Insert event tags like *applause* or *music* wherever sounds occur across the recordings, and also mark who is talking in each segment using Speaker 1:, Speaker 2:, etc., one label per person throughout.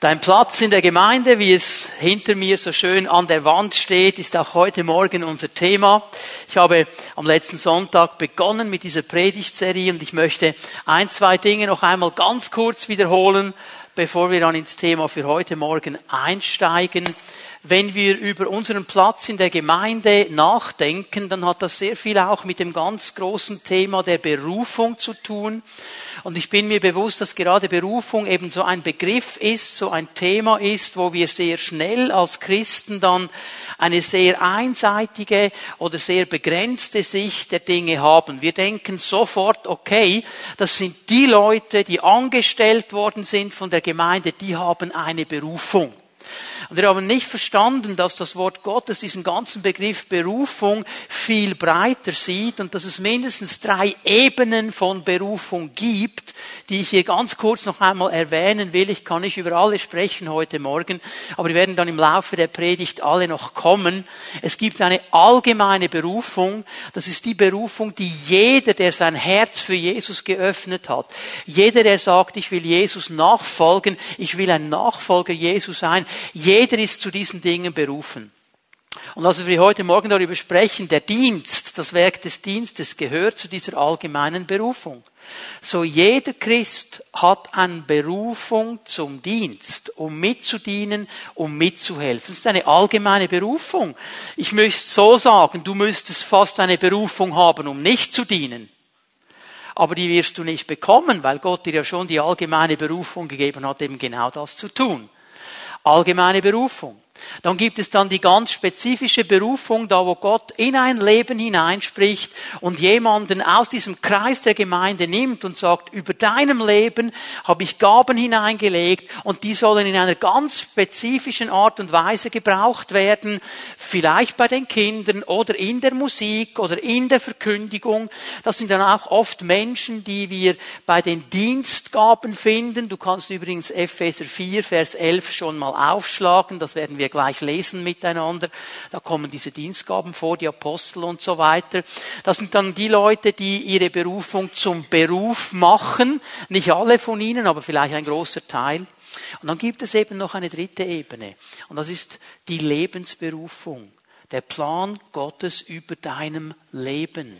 Speaker 1: Dein Platz in der Gemeinde, wie es hinter mir so schön an der Wand steht, ist auch heute Morgen unser Thema. Ich habe am letzten Sonntag begonnen mit dieser Predigtserie und ich möchte ein, zwei Dinge noch einmal ganz kurz wiederholen, bevor wir dann ins Thema für heute Morgen einsteigen. Wenn wir über unseren Platz in der Gemeinde nachdenken, dann hat das sehr viel auch mit dem ganz großen Thema der Berufung zu tun. Und ich bin mir bewusst, dass gerade Berufung eben so ein Begriff ist, so ein Thema ist, wo wir sehr schnell als Christen dann eine sehr einseitige oder sehr begrenzte Sicht der Dinge haben. Wir denken sofort, okay, das sind die Leute, die angestellt worden sind von der Gemeinde, die haben eine Berufung. Und wir haben nicht verstanden, dass das Wort Gottes diesen ganzen Begriff Berufung viel breiter sieht und dass es mindestens drei Ebenen von Berufung gibt, die ich hier ganz kurz noch einmal erwähnen will. Ich kann nicht über alle sprechen heute Morgen, aber die werden dann im Laufe der Predigt alle noch kommen. Es gibt eine allgemeine Berufung. Das ist die Berufung, die jeder, der sein Herz für Jesus geöffnet hat, jeder, der sagt, ich will Jesus nachfolgen, ich will ein Nachfolger Jesus sein, jeder ist zu diesen Dingen berufen. Und als wir heute Morgen darüber sprechen, der Dienst, das Werk des Dienstes gehört zu dieser allgemeinen Berufung. So jeder Christ hat eine Berufung zum Dienst, um mitzudienen, um mitzuhelfen. Das ist eine allgemeine Berufung. Ich möchte so sagen, du müsstest fast eine Berufung haben, um nicht zu dienen. Aber die wirst du nicht bekommen, weil Gott dir ja schon die allgemeine Berufung gegeben hat, eben genau das zu tun allgemeine Berufung. Dann gibt es dann die ganz spezifische Berufung, da wo Gott in ein Leben hineinspricht und jemanden aus diesem Kreis der Gemeinde nimmt und sagt, über deinem Leben habe ich Gaben hineingelegt und die sollen in einer ganz spezifischen Art und Weise gebraucht werden, vielleicht bei den Kindern oder in der Musik oder in der Verkündigung. Das sind dann auch oft Menschen, die wir bei den Dienstgaben finden. Du kannst übrigens Epheser 4, Vers 11 schon mal aufschlagen, das werden wir gleich lesen miteinander. Da kommen diese Dienstgaben vor, die Apostel und so weiter. Das sind dann die Leute, die ihre Berufung zum Beruf machen. Nicht alle von ihnen, aber vielleicht ein großer Teil. Und dann gibt es eben noch eine dritte Ebene. Und das ist die Lebensberufung. Der Plan Gottes über deinem Leben.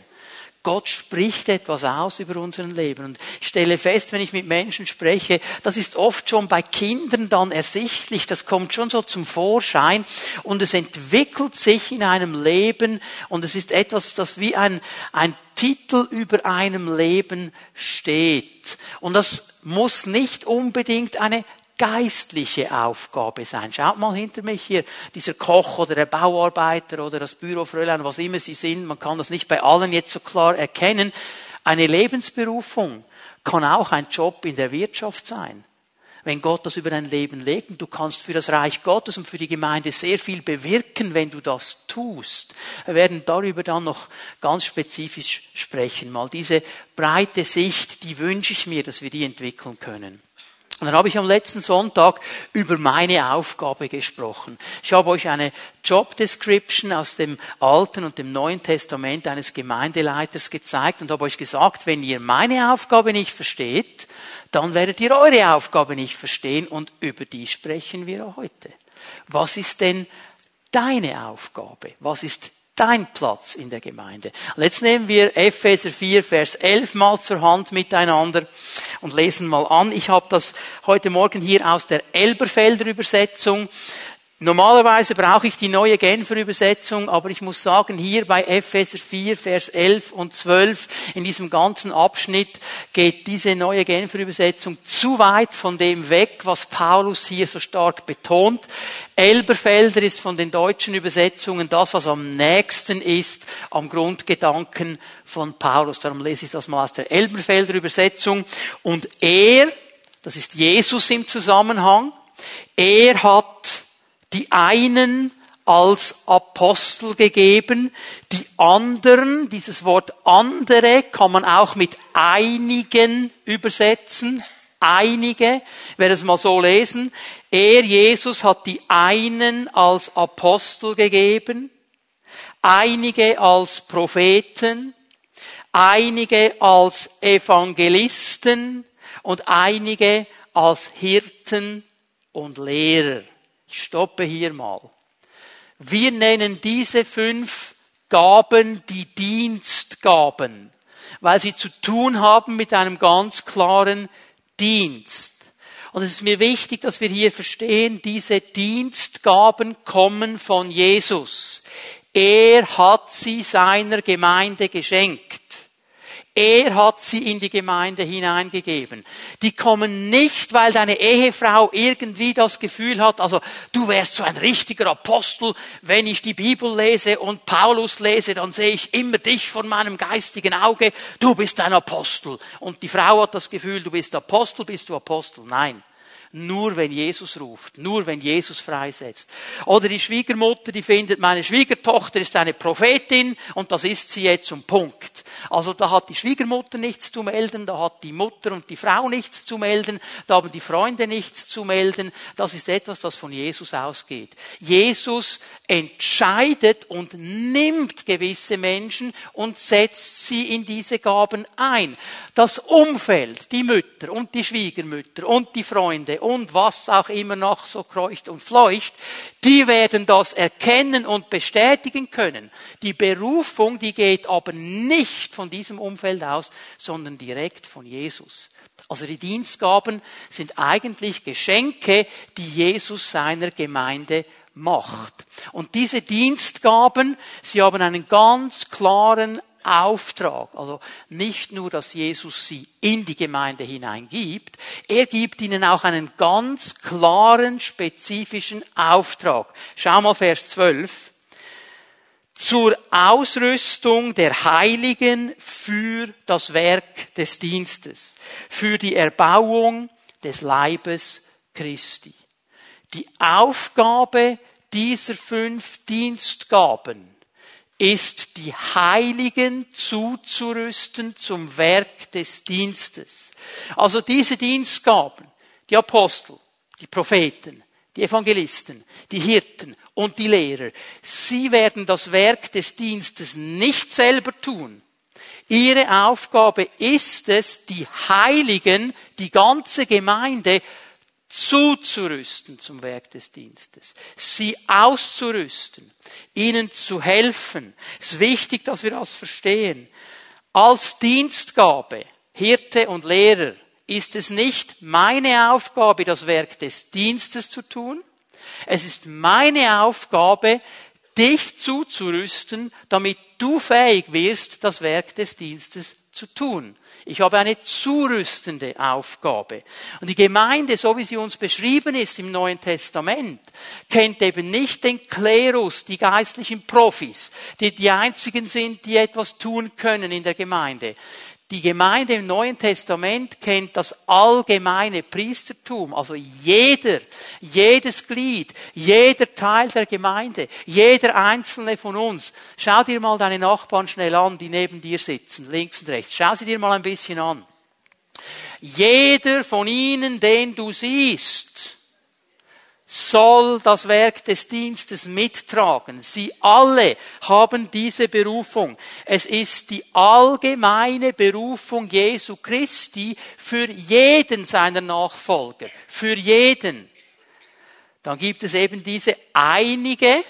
Speaker 1: Gott spricht etwas aus über unseren Leben. Und ich stelle fest, wenn ich mit Menschen spreche, das ist oft schon bei Kindern dann ersichtlich, das kommt schon so zum Vorschein und es entwickelt sich in einem Leben und es ist etwas, das wie ein, ein Titel über einem Leben steht. Und das muss nicht unbedingt eine geistliche Aufgabe sein. Schaut mal hinter mich hier, dieser Koch oder der Bauarbeiter oder das Bürofräulein, was immer sie sind, man kann das nicht bei allen jetzt so klar erkennen. Eine Lebensberufung kann auch ein Job in der Wirtschaft sein. Wenn Gott das über dein Leben legt und du kannst für das Reich Gottes und für die Gemeinde sehr viel bewirken, wenn du das tust. Wir werden darüber dann noch ganz spezifisch sprechen. Mal diese breite Sicht, die wünsche ich mir, dass wir die entwickeln können. Und dann habe ich am letzten Sonntag über meine Aufgabe gesprochen. Ich habe euch eine Job Description aus dem Alten und dem Neuen Testament eines Gemeindeleiters gezeigt und habe euch gesagt, wenn ihr meine Aufgabe nicht versteht, dann werdet ihr eure Aufgabe nicht verstehen und über die sprechen wir heute. Was ist denn deine Aufgabe? Was ist dein Platz in der Gemeinde. Und jetzt nehmen wir Epheser 4, Vers 11 mal zur Hand miteinander und lesen mal an. Ich habe das heute Morgen hier aus der Elberfelder Übersetzung. Normalerweise brauche ich die neue Genfer Übersetzung, aber ich muss sagen, hier bei Epheser 4, Vers 11 und 12, in diesem ganzen Abschnitt geht diese neue Genfer Übersetzung zu weit von dem weg, was Paulus hier so stark betont. Elberfelder ist von den deutschen Übersetzungen das, was am nächsten ist am Grundgedanken von Paulus. Darum lese ich das mal aus der Elberfelder Übersetzung. Und er, das ist Jesus im Zusammenhang, er hat die einen als Apostel gegeben, die anderen, dieses Wort andere kann man auch mit einigen übersetzen, einige, ich werde es mal so lesen, er, Jesus, hat die einen als Apostel gegeben, einige als Propheten, einige als Evangelisten und einige als Hirten und Lehrer. Ich stoppe hier mal. Wir nennen diese fünf Gaben die Dienstgaben, weil sie zu tun haben mit einem ganz klaren Dienst. Und es ist mir wichtig, dass wir hier verstehen, diese Dienstgaben kommen von Jesus. Er hat sie seiner Gemeinde geschenkt. Er hat sie in die Gemeinde hineingegeben. Die kommen nicht, weil deine Ehefrau irgendwie das Gefühl hat, also du wärst so ein richtiger Apostel, wenn ich die Bibel lese und Paulus lese, dann sehe ich immer dich vor meinem geistigen Auge, du bist ein Apostel. Und die Frau hat das Gefühl, du bist Apostel, bist du Apostel. Nein. Nur wenn Jesus ruft, nur wenn Jesus freisetzt. Oder die Schwiegermutter, die findet, meine Schwiegertochter ist eine Prophetin und das ist sie jetzt zum Punkt. Also da hat die Schwiegermutter nichts zu melden, da hat die Mutter und die Frau nichts zu melden, da haben die Freunde nichts zu melden. Das ist etwas, das von Jesus ausgeht. Jesus entscheidet und nimmt gewisse Menschen und setzt sie in diese Gaben ein. Das Umfeld, die Mütter und die Schwiegermütter und die Freunde und was auch immer noch so kreucht und fleucht, die werden das erkennen und bestätigen können. Die Berufung, die geht aber nicht von diesem Umfeld aus, sondern direkt von Jesus. Also die Dienstgaben sind eigentlich Geschenke, die Jesus seiner Gemeinde macht. Und diese Dienstgaben, sie haben einen ganz klaren Auftrag. Also nicht nur, dass Jesus sie in die Gemeinde hineingibt, er gibt ihnen auch einen ganz klaren, spezifischen Auftrag. Schau mal Vers 12. Zur Ausrüstung der Heiligen für das Werk des Dienstes, für die Erbauung des Leibes Christi. Die Aufgabe dieser fünf Dienstgaben ist, die Heiligen zuzurüsten zum Werk des Dienstes. Also diese Dienstgaben, die Apostel, die Propheten, die Evangelisten, die Hirten und die Lehrer, sie werden das Werk des Dienstes nicht selber tun. Ihre Aufgabe ist es, die Heiligen, die ganze Gemeinde zuzurüsten zum Werk des Dienstes, sie auszurüsten, ihnen zu helfen. Es ist wichtig, dass wir das verstehen. Als Dienstgabe, Hirte und Lehrer, ist es nicht meine Aufgabe, das Werk des Dienstes zu tun. Es ist meine Aufgabe, dich zuzurüsten, damit du fähig wirst, das Werk des Dienstes zu tun. Ich habe eine zurüstende Aufgabe. Und die Gemeinde, so wie sie uns beschrieben ist im Neuen Testament, kennt eben nicht den Klerus, die geistlichen Profis, die die einzigen sind, die etwas tun können in der Gemeinde. Die Gemeinde im Neuen Testament kennt das allgemeine Priestertum, also jeder, jedes Glied, jeder Teil der Gemeinde, jeder einzelne von uns. Schau dir mal deine Nachbarn schnell an, die neben dir sitzen, links und rechts. Schau sie dir mal ein bisschen an. Jeder von ihnen, den du siehst, soll das Werk des Dienstes mittragen. Sie alle haben diese Berufung. Es ist die allgemeine Berufung Jesu Christi für jeden seiner Nachfolger. Für jeden. Dann gibt es eben diese einige,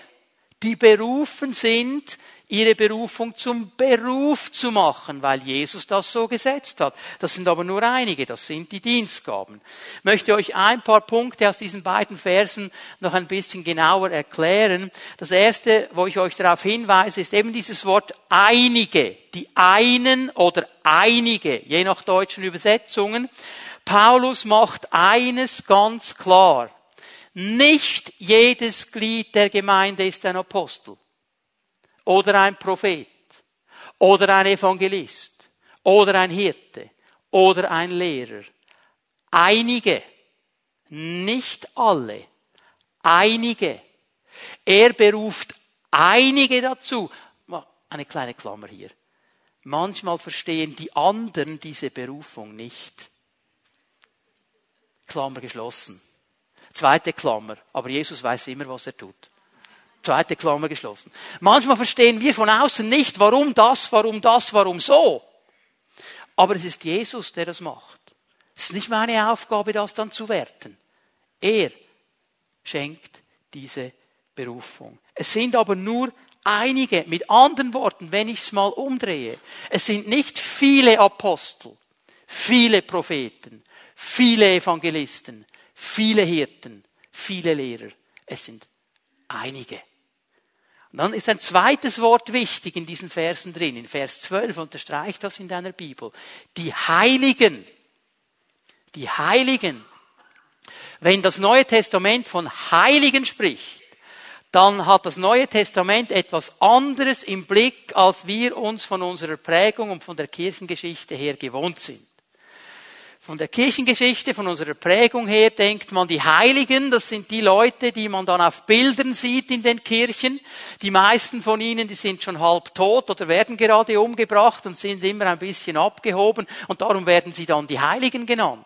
Speaker 1: die berufen sind, ihre Berufung zum Beruf zu machen, weil Jesus das so gesetzt hat. Das sind aber nur einige, das sind die Dienstgaben. Ich möchte euch ein paar Punkte aus diesen beiden Versen noch ein bisschen genauer erklären. Das erste, wo ich euch darauf hinweise, ist eben dieses Wort einige, die einen oder einige, je nach deutschen Übersetzungen. Paulus macht eines ganz klar. Nicht jedes Glied der Gemeinde ist ein Apostel oder ein Prophet oder ein Evangelist oder ein Hirte oder ein Lehrer. Einige, nicht alle, einige. Er beruft einige dazu. Eine kleine Klammer hier. Manchmal verstehen die anderen diese Berufung nicht. Klammer geschlossen. Zweite Klammer. Aber Jesus weiß immer, was er tut. Zweite Klammer geschlossen. Manchmal verstehen wir von außen nicht, warum das, warum das, warum so. Aber es ist Jesus, der das macht. Es ist nicht meine Aufgabe, das dann zu werten. Er schenkt diese Berufung. Es sind aber nur einige, mit anderen Worten, wenn ich es mal umdrehe, es sind nicht viele Apostel, viele Propheten, viele Evangelisten, viele Hirten, viele Lehrer. Es sind einige. Und dann ist ein zweites Wort wichtig in diesen Versen drin. In Vers 12 unterstreicht das in deiner Bibel. Die Heiligen. Die Heiligen. Wenn das Neue Testament von Heiligen spricht, dann hat das Neue Testament etwas anderes im Blick, als wir uns von unserer Prägung und von der Kirchengeschichte her gewohnt sind. Von der Kirchengeschichte, von unserer Prägung her denkt man, die Heiligen, das sind die Leute, die man dann auf Bildern sieht in den Kirchen. Die meisten von ihnen, die sind schon halb tot oder werden gerade umgebracht und sind immer ein bisschen abgehoben und darum werden sie dann die Heiligen genannt.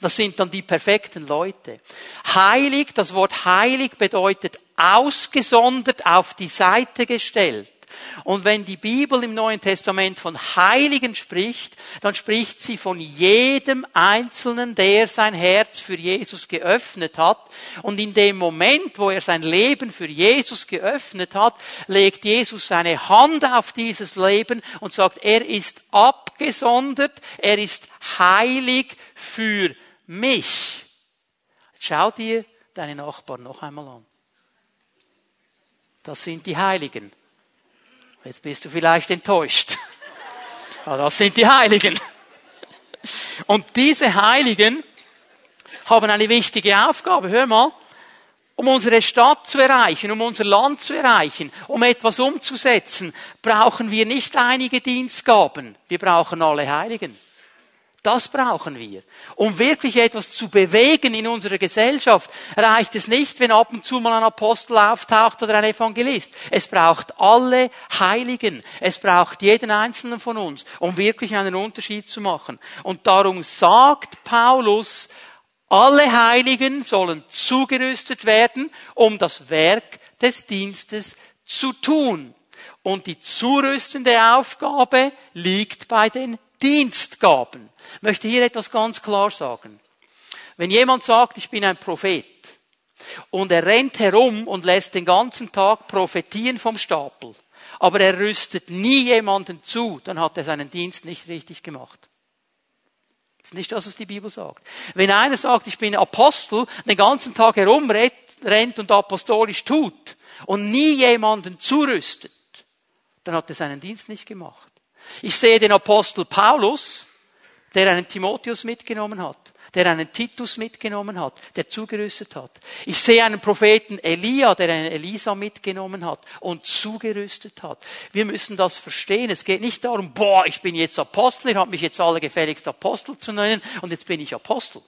Speaker 1: Das sind dann die perfekten Leute. Heilig, das Wort heilig bedeutet ausgesondert auf die Seite gestellt. Und wenn die Bibel im Neuen Testament von Heiligen spricht, dann spricht sie von jedem Einzelnen, der sein Herz für Jesus geöffnet hat. Und in dem Moment, wo er sein Leben für Jesus geöffnet hat, legt Jesus seine Hand auf dieses Leben und sagt, er ist abgesondert, er ist heilig für mich. Schau dir deine Nachbarn noch einmal an. Das sind die Heiligen. Jetzt bist du vielleicht enttäuscht. Aber das sind die Heiligen. Und diese Heiligen haben eine wichtige Aufgabe. Hör mal. Um unsere Stadt zu erreichen, um unser Land zu erreichen, um etwas umzusetzen, brauchen wir nicht einige Dienstgaben. Wir brauchen alle Heiligen. Das brauchen wir. Um wirklich etwas zu bewegen in unserer Gesellschaft, reicht es nicht, wenn ab und zu mal ein Apostel auftaucht oder ein Evangelist. Es braucht alle Heiligen. Es braucht jeden einzelnen von uns, um wirklich einen Unterschied zu machen. Und darum sagt Paulus, alle Heiligen sollen zugerüstet werden, um das Werk des Dienstes zu tun. Und die zurüstende Aufgabe liegt bei den Dienstgaben. Ich möchte hier etwas ganz klar sagen. Wenn jemand sagt, ich bin ein Prophet und er rennt herum und lässt den ganzen Tag Prophetien vom Stapel, aber er rüstet nie jemanden zu, dann hat er seinen Dienst nicht richtig gemacht. Das ist nicht das, was die Bibel sagt. Wenn einer sagt, ich bin Apostel, den ganzen Tag herumrennt und apostolisch tut und nie jemanden zurüstet, dann hat er seinen Dienst nicht gemacht. Ich sehe den Apostel Paulus, der einen Timotheus mitgenommen hat, der einen Titus mitgenommen hat, der zugerüstet hat. Ich sehe einen Propheten Elia, der einen Elisa mitgenommen hat und zugerüstet hat. Wir müssen das verstehen. Es geht nicht darum, boah, ich bin jetzt Apostel, ihr habt mich jetzt alle gefälligst Apostel zu nennen und jetzt bin ich Apostel.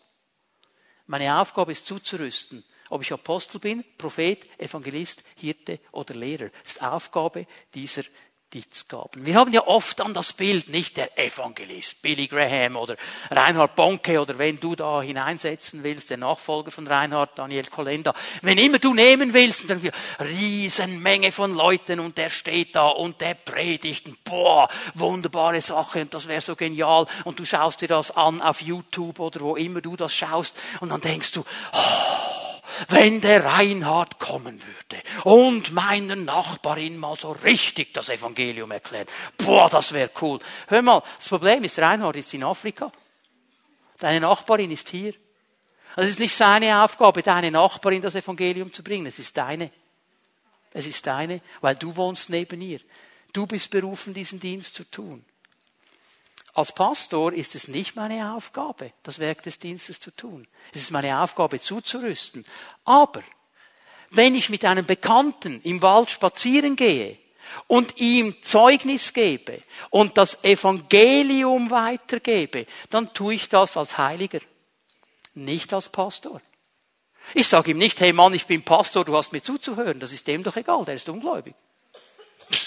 Speaker 1: Meine Aufgabe ist zuzurüsten. Ob ich Apostel bin, Prophet, Evangelist, Hirte oder Lehrer. Das ist Aufgabe dieser Dienstgaben. Wir haben ja oft an das Bild, nicht der Evangelist, Billy Graham oder Reinhard Bonke oder wenn du da hineinsetzen willst, der Nachfolger von Reinhard, Daniel Kolenda. Wenn immer du nehmen willst, dann wir Riesenmenge von Leuten und der steht da und der predigt boah, wunderbare Sache und das wäre so genial und du schaust dir das an auf YouTube oder wo immer du das schaust und dann denkst du, oh, wenn der Reinhard kommen würde und meinen Nachbarin mal so richtig das Evangelium erklärt. Boah, das wäre cool. Hör mal, das Problem ist, Reinhard ist in Afrika. Deine Nachbarin ist hier. Es ist nicht seine Aufgabe, deine Nachbarin das Evangelium zu bringen. Es ist deine. Es ist deine, weil du wohnst neben ihr. Du bist berufen, diesen Dienst zu tun. Als Pastor ist es nicht meine Aufgabe, das Werk des Dienstes zu tun. Es ist meine Aufgabe, zuzurüsten. Aber wenn ich mit einem Bekannten im Wald spazieren gehe und ihm Zeugnis gebe und das Evangelium weitergebe, dann tue ich das als Heiliger, nicht als Pastor. Ich sage ihm nicht, hey Mann, ich bin Pastor, du hast mir zuzuhören. Das ist dem doch egal, der ist ungläubig.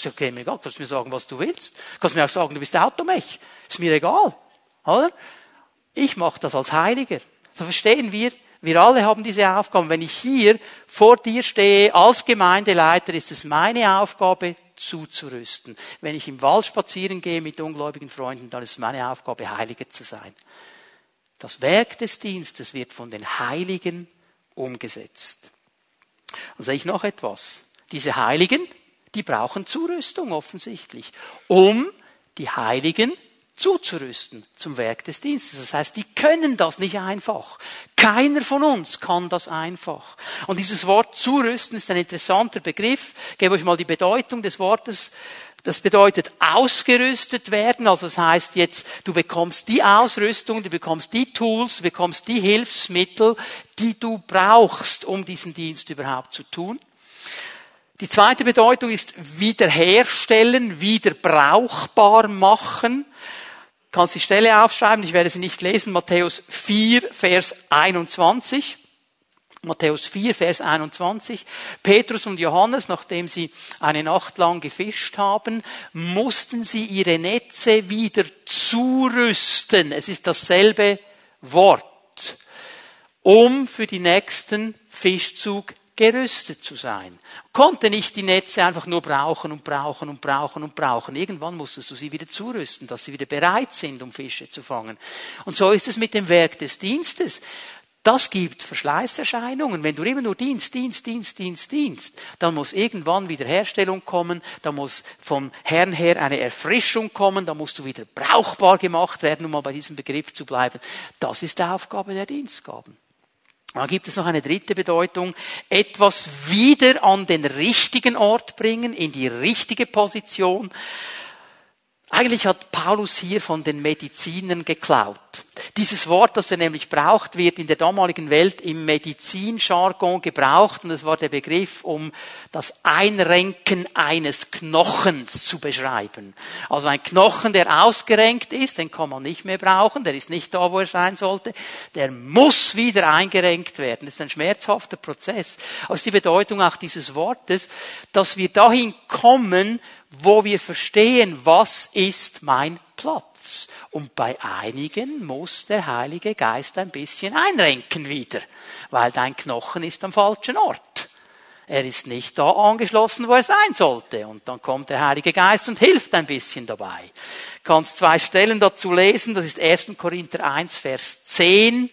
Speaker 1: Ist okay, mir egal. Du kannst mir sagen, was du willst. Du kannst mir auch sagen, du bist Automech. Ist mir egal. Oder? Ich mache das als Heiliger. So verstehen wir, wir alle haben diese Aufgaben. Wenn ich hier vor dir stehe als Gemeindeleiter, ist es meine Aufgabe, zuzurüsten. Wenn ich im Wald spazieren gehe mit ungläubigen Freunden, dann ist es meine Aufgabe, Heiliger zu sein. Das Werk des Dienstes wird von den Heiligen umgesetzt. Dann sehe ich noch etwas. Diese Heiligen, die brauchen Zurüstung offensichtlich, um die Heiligen zuzurüsten zum Werk des Dienstes. Das heißt, die können das nicht einfach. Keiner von uns kann das einfach. Und dieses Wort zurüsten ist ein interessanter Begriff. Ich gebe euch mal die Bedeutung des Wortes. Das bedeutet ausgerüstet werden. Also das heißt jetzt, du bekommst die Ausrüstung, du bekommst die Tools, du bekommst die Hilfsmittel, die du brauchst, um diesen Dienst überhaupt zu tun. Die zweite Bedeutung ist wiederherstellen, wieder brauchbar machen kannst die Stelle aufschreiben, ich werde sie nicht lesen, Matthäus 4, Vers 21. Matthäus 4, Vers 21. Petrus und Johannes, nachdem sie eine Nacht lang gefischt haben, mussten sie ihre Netze wieder zurüsten. Es ist dasselbe Wort, um für die nächsten Fischzug gerüstet zu sein. Konnte nicht die Netze einfach nur brauchen und brauchen und brauchen und brauchen. Irgendwann musstest du sie wieder zurüsten, dass sie wieder bereit sind, um Fische zu fangen. Und so ist es mit dem Werk des Dienstes. Das gibt Verschleißerscheinungen. Wenn du immer nur Dienst, Dienst, Dienst, Dienst, Dienst, dann muss irgendwann wieder Herstellung kommen, da muss vom Herrn her eine Erfrischung kommen, da musst du wieder brauchbar gemacht werden, um mal bei diesem Begriff zu bleiben. Das ist die Aufgabe der Dienstgaben. Da gibt es noch eine dritte Bedeutung. Etwas wieder an den richtigen Ort bringen, in die richtige Position. Eigentlich hat Paulus hier von den Medizinern geklaut. Dieses Wort, das er nämlich braucht, wird in der damaligen Welt im Medizinjargon gebraucht und es war der Begriff, um das Einrenken eines Knochens zu beschreiben. Also ein Knochen, der ausgerenkt ist, den kann man nicht mehr brauchen, der ist nicht da, wo er sein sollte, der muss wieder eingerenkt werden. Das ist ein schmerzhafter Prozess. Aus die Bedeutung auch dieses Wortes, dass wir dahin kommen, wo wir verstehen, was ist mein Platz. Und bei einigen muss der Heilige Geist ein bisschen einrenken wieder, weil dein Knochen ist am falschen Ort. Er ist nicht da angeschlossen, wo er sein sollte. Und dann kommt der Heilige Geist und hilft ein bisschen dabei. Du kannst zwei Stellen dazu lesen. Das ist 1. Korinther 1, Vers 10.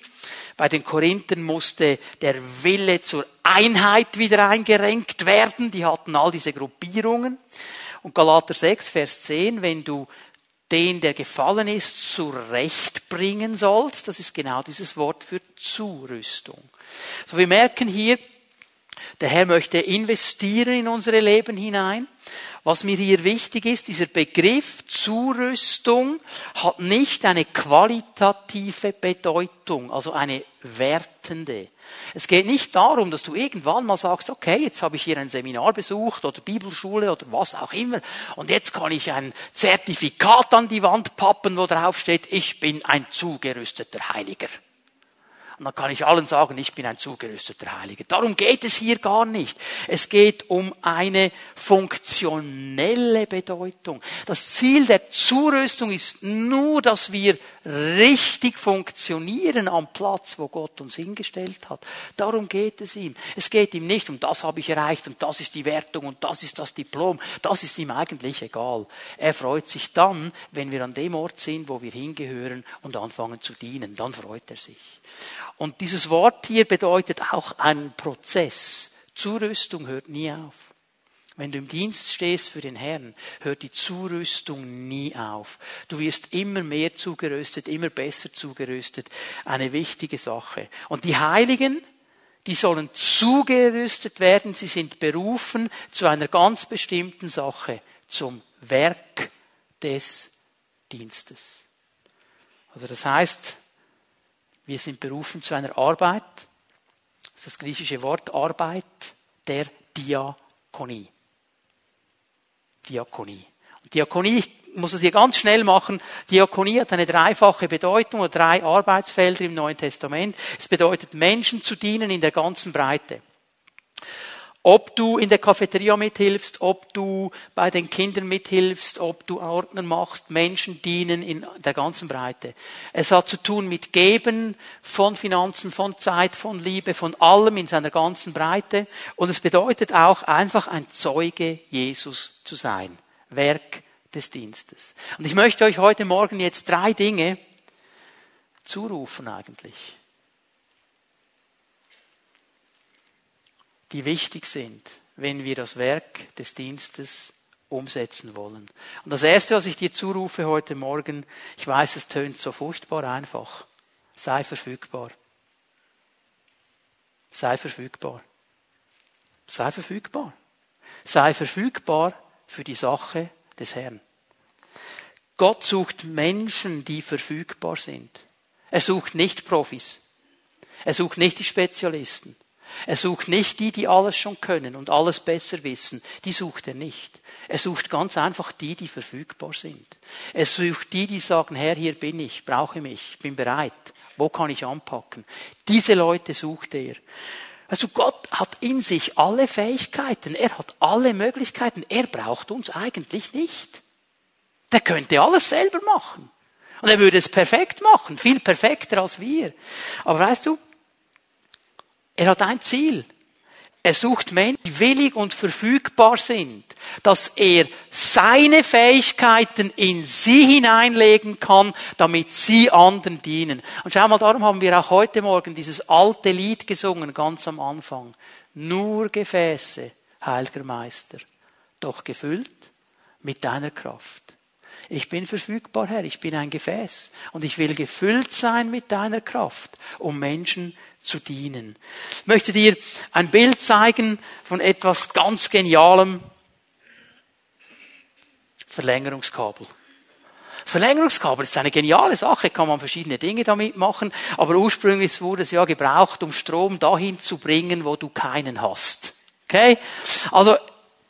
Speaker 1: Bei den Korinthern musste der Wille zur Einheit wieder eingerenkt werden. Die hatten all diese Gruppierungen. Und Galater 6, Vers 10, wenn du den, der gefallen ist, zurechtbringen sollst, das ist genau dieses Wort für Zurüstung. So, wir merken hier, der Herr möchte investieren in unsere Leben hinein. Was mir hier wichtig ist, dieser Begriff Zurüstung hat nicht eine qualitative Bedeutung, also eine wertende. Es geht nicht darum, dass du irgendwann mal sagst, okay, jetzt habe ich hier ein Seminar besucht oder Bibelschule oder was auch immer und jetzt kann ich ein Zertifikat an die Wand pappen, wo drauf steht, ich bin ein zugerüsteter Heiliger. Und dann kann ich allen sagen, ich bin ein zugerüsteter Heiliger. Darum geht es hier gar nicht. Es geht um eine funktionelle Bedeutung. Das Ziel der Zurüstung ist nur, dass wir richtig funktionieren am Platz, wo Gott uns hingestellt hat. Darum geht es ihm. Es geht ihm nicht um das habe ich erreicht und das ist die Wertung und das ist das Diplom. Das ist ihm eigentlich egal. Er freut sich dann, wenn wir an dem Ort sind, wo wir hingehören und anfangen zu dienen. Dann freut er sich. Und dieses Wort hier bedeutet auch einen Prozess. Zurüstung hört nie auf. Wenn du im Dienst stehst für den Herrn, hört die Zurüstung nie auf. Du wirst immer mehr zugerüstet, immer besser zugerüstet. Eine wichtige Sache. Und die Heiligen, die sollen zugerüstet werden. Sie sind berufen zu einer ganz bestimmten Sache, zum Werk des Dienstes. Also das heißt, wir sind berufen zu einer Arbeit. Das ist das griechische Wort Arbeit der Diakonie. Diakonie. Und Diakonie, ich muss es hier ganz schnell machen. Diakonie hat eine dreifache Bedeutung oder drei Arbeitsfelder im Neuen Testament. Es bedeutet Menschen zu dienen in der ganzen Breite. Ob du in der Cafeteria mithilfst, ob du bei den Kindern mithilfst, ob du Ordner machst, Menschen dienen in der ganzen Breite. Es hat zu tun mit Geben von Finanzen, von Zeit, von Liebe, von allem in seiner ganzen Breite. Und es bedeutet auch einfach ein Zeuge Jesus zu sein. Werk des Dienstes. Und ich möchte euch heute Morgen jetzt drei Dinge zurufen eigentlich die wichtig sind, wenn wir das Werk des Dienstes umsetzen wollen. Und das Erste, was ich dir zurufe heute Morgen, ich weiß, es tönt so furchtbar einfach, sei verfügbar. Sei verfügbar. Sei verfügbar. Sei verfügbar für die Sache des Herrn. Gott sucht Menschen, die verfügbar sind. Er sucht nicht Profis. Er sucht nicht die Spezialisten. Er sucht nicht die, die alles schon können und alles besser wissen. Die sucht er nicht. Er sucht ganz einfach die, die verfügbar sind. Er sucht die, die sagen, Herr, hier bin ich, brauche mich, ich bin bereit. Wo kann ich anpacken? Diese Leute sucht er. Also Gott hat in sich alle Fähigkeiten, er hat alle Möglichkeiten, er braucht uns eigentlich nicht. Der könnte alles selber machen. Und er würde es perfekt machen, viel perfekter als wir. Aber weißt du, er hat ein Ziel. Er sucht Menschen, die willig und verfügbar sind, dass er seine Fähigkeiten in sie hineinlegen kann, damit sie anderen dienen. Und schau mal, darum haben wir auch heute Morgen dieses alte Lied gesungen, ganz am Anfang. Nur Gefäße, heiliger Meister, doch gefüllt mit deiner Kraft. Ich bin verfügbar, Herr, ich bin ein Gefäß und ich will gefüllt sein mit deiner Kraft, um Menschen zu dienen. Ich möchte dir ein Bild zeigen von etwas ganz Genialem. Verlängerungskabel. Verlängerungskabel ist eine geniale Sache, kann man verschiedene Dinge damit machen, aber ursprünglich wurde es ja gebraucht, um Strom dahin zu bringen, wo du keinen hast. Okay? Also,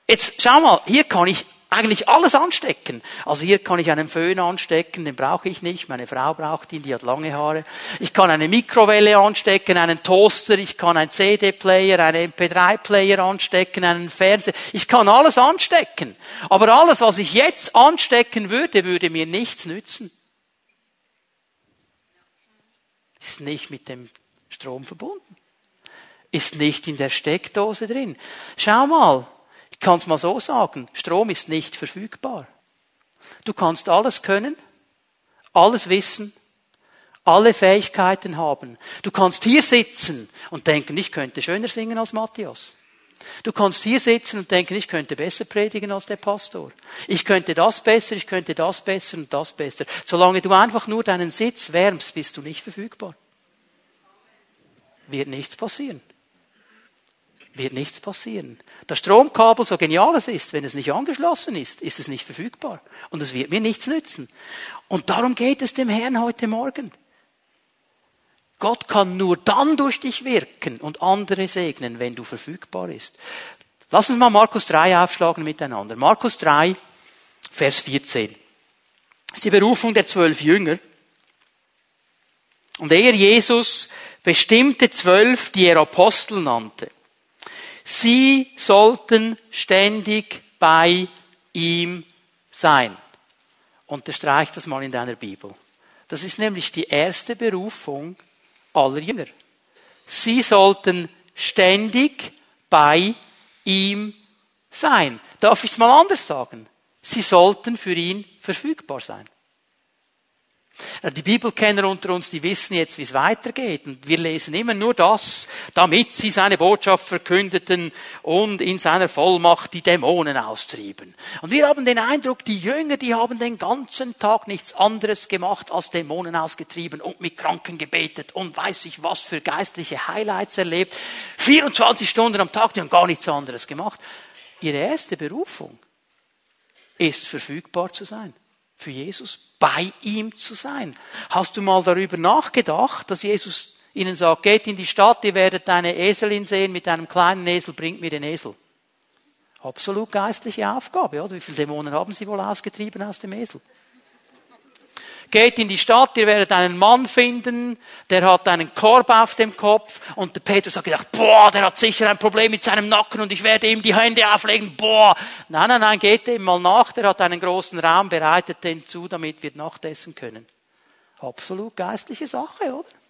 Speaker 1: jetzt schau mal, hier kann ich eigentlich alles anstecken. Also hier kann ich einen Föhn anstecken, den brauche ich nicht. Meine Frau braucht ihn, die hat lange Haare. Ich kann eine Mikrowelle anstecken, einen Toaster, ich kann einen CD-Player, einen MP3-Player anstecken, einen Fernseher. Ich kann alles anstecken. Aber alles, was ich jetzt anstecken würde, würde mir nichts nützen. Ist nicht mit dem Strom verbunden. Ist nicht in der Steckdose drin. Schau mal, kann es mal so sagen, Strom ist nicht verfügbar. Du kannst alles können, alles wissen, alle Fähigkeiten haben. Du kannst hier sitzen und denken, ich könnte schöner singen als Matthias. Du kannst hier sitzen und denken, ich könnte besser predigen als der Pastor. Ich könnte das besser, ich könnte das besser und das besser. Solange du einfach nur deinen Sitz wärmst, bist du nicht verfügbar. Wird nichts passieren wird nichts passieren. Das Stromkabel, so genial es ist, wenn es nicht angeschlossen ist, ist es nicht verfügbar. Und es wird mir nichts nützen. Und darum geht es dem Herrn heute Morgen. Gott kann nur dann durch dich wirken und andere segnen, wenn du verfügbar bist. Lass uns mal Markus 3 aufschlagen miteinander. Markus 3, Vers 14. Das ist die Berufung der zwölf Jünger. Und er, Jesus, bestimmte zwölf, die er Apostel nannte Sie sollten ständig bei ihm sein. Unterstreich das mal in deiner Bibel. Das ist nämlich die erste Berufung aller Jünger. Sie sollten ständig bei ihm sein. Darf ich es mal anders sagen? Sie sollten für ihn verfügbar sein. Die Bibelkenner unter uns, die wissen jetzt, wie es weitergeht. Und wir lesen immer nur das, damit sie seine Botschaft verkündeten und in seiner Vollmacht die Dämonen austrieben. Und wir haben den Eindruck, die Jünger, die haben den ganzen Tag nichts anderes gemacht als Dämonen ausgetrieben und mit Kranken gebetet und weiß ich was für geistliche Highlights erlebt. 24 Stunden am Tag, die haben gar nichts anderes gemacht. Ihre erste Berufung ist verfügbar zu sein für Jesus, bei ihm zu sein. Hast du mal darüber nachgedacht, dass Jesus ihnen sagt, geht in die Stadt, ihr werdet eine Eselin sehen, mit einem kleinen Esel, bringt mir den Esel. Absolut geistliche Aufgabe, oder? Wie viele Dämonen haben sie wohl ausgetrieben aus dem Esel? Geht in die Stadt, ihr werdet einen Mann finden, der hat einen Korb auf dem Kopf und der Petrus hat gedacht, boah, der hat sicher ein Problem mit seinem Nacken und ich werde ihm die Hände auflegen, boah. Nein, nein, nein, geht ihm mal nach, der hat einen großen Raum, bereitet den zu, damit wir Nachtessen können. Absolut geistliche Sache, oder?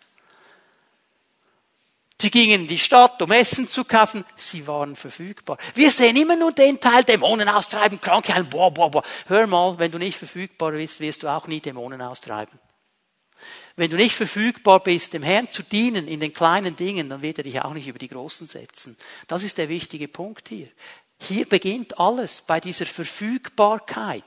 Speaker 1: Sie gingen in die Stadt, um Essen zu kaufen. Sie waren verfügbar. Wir sehen immer nur den Teil, Dämonen austreiben, Kranke heilen, boah, boah, boah. Hör mal, wenn du nicht verfügbar bist, wirst du auch nie Dämonen austreiben. Wenn du nicht verfügbar bist, dem Herrn zu dienen in den kleinen Dingen, dann wird er dich auch nicht über die großen setzen. Das ist der wichtige Punkt hier. Hier beginnt alles bei dieser Verfügbarkeit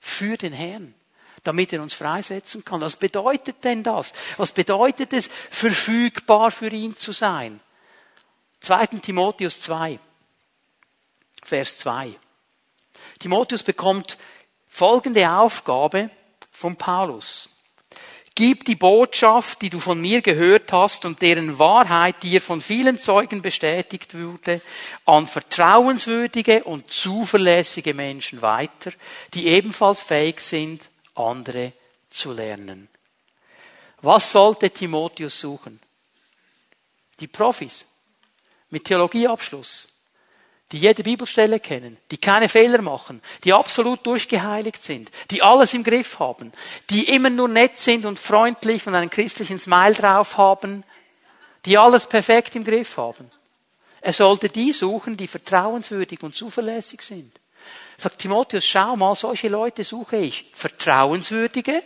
Speaker 1: für den Herrn, damit er uns freisetzen kann. Was bedeutet denn das? Was bedeutet es, verfügbar für ihn zu sein? 2. Timotheus 2, Vers 2. Timotheus bekommt folgende Aufgabe von Paulus. Gib die Botschaft, die du von mir gehört hast und deren Wahrheit dir von vielen Zeugen bestätigt wurde, an vertrauenswürdige und zuverlässige Menschen weiter, die ebenfalls fähig sind, andere zu lernen. Was sollte Timotheus suchen? Die Profis mit Theologieabschluss, die jede Bibelstelle kennen, die keine Fehler machen, die absolut durchgeheiligt sind, die alles im Griff haben, die immer nur nett sind und freundlich und einen christlichen Smile drauf haben, die alles perfekt im Griff haben. Er sollte die suchen, die vertrauenswürdig und zuverlässig sind. Sagt Timotheus, schau mal, solche Leute suche ich. Vertrauenswürdige,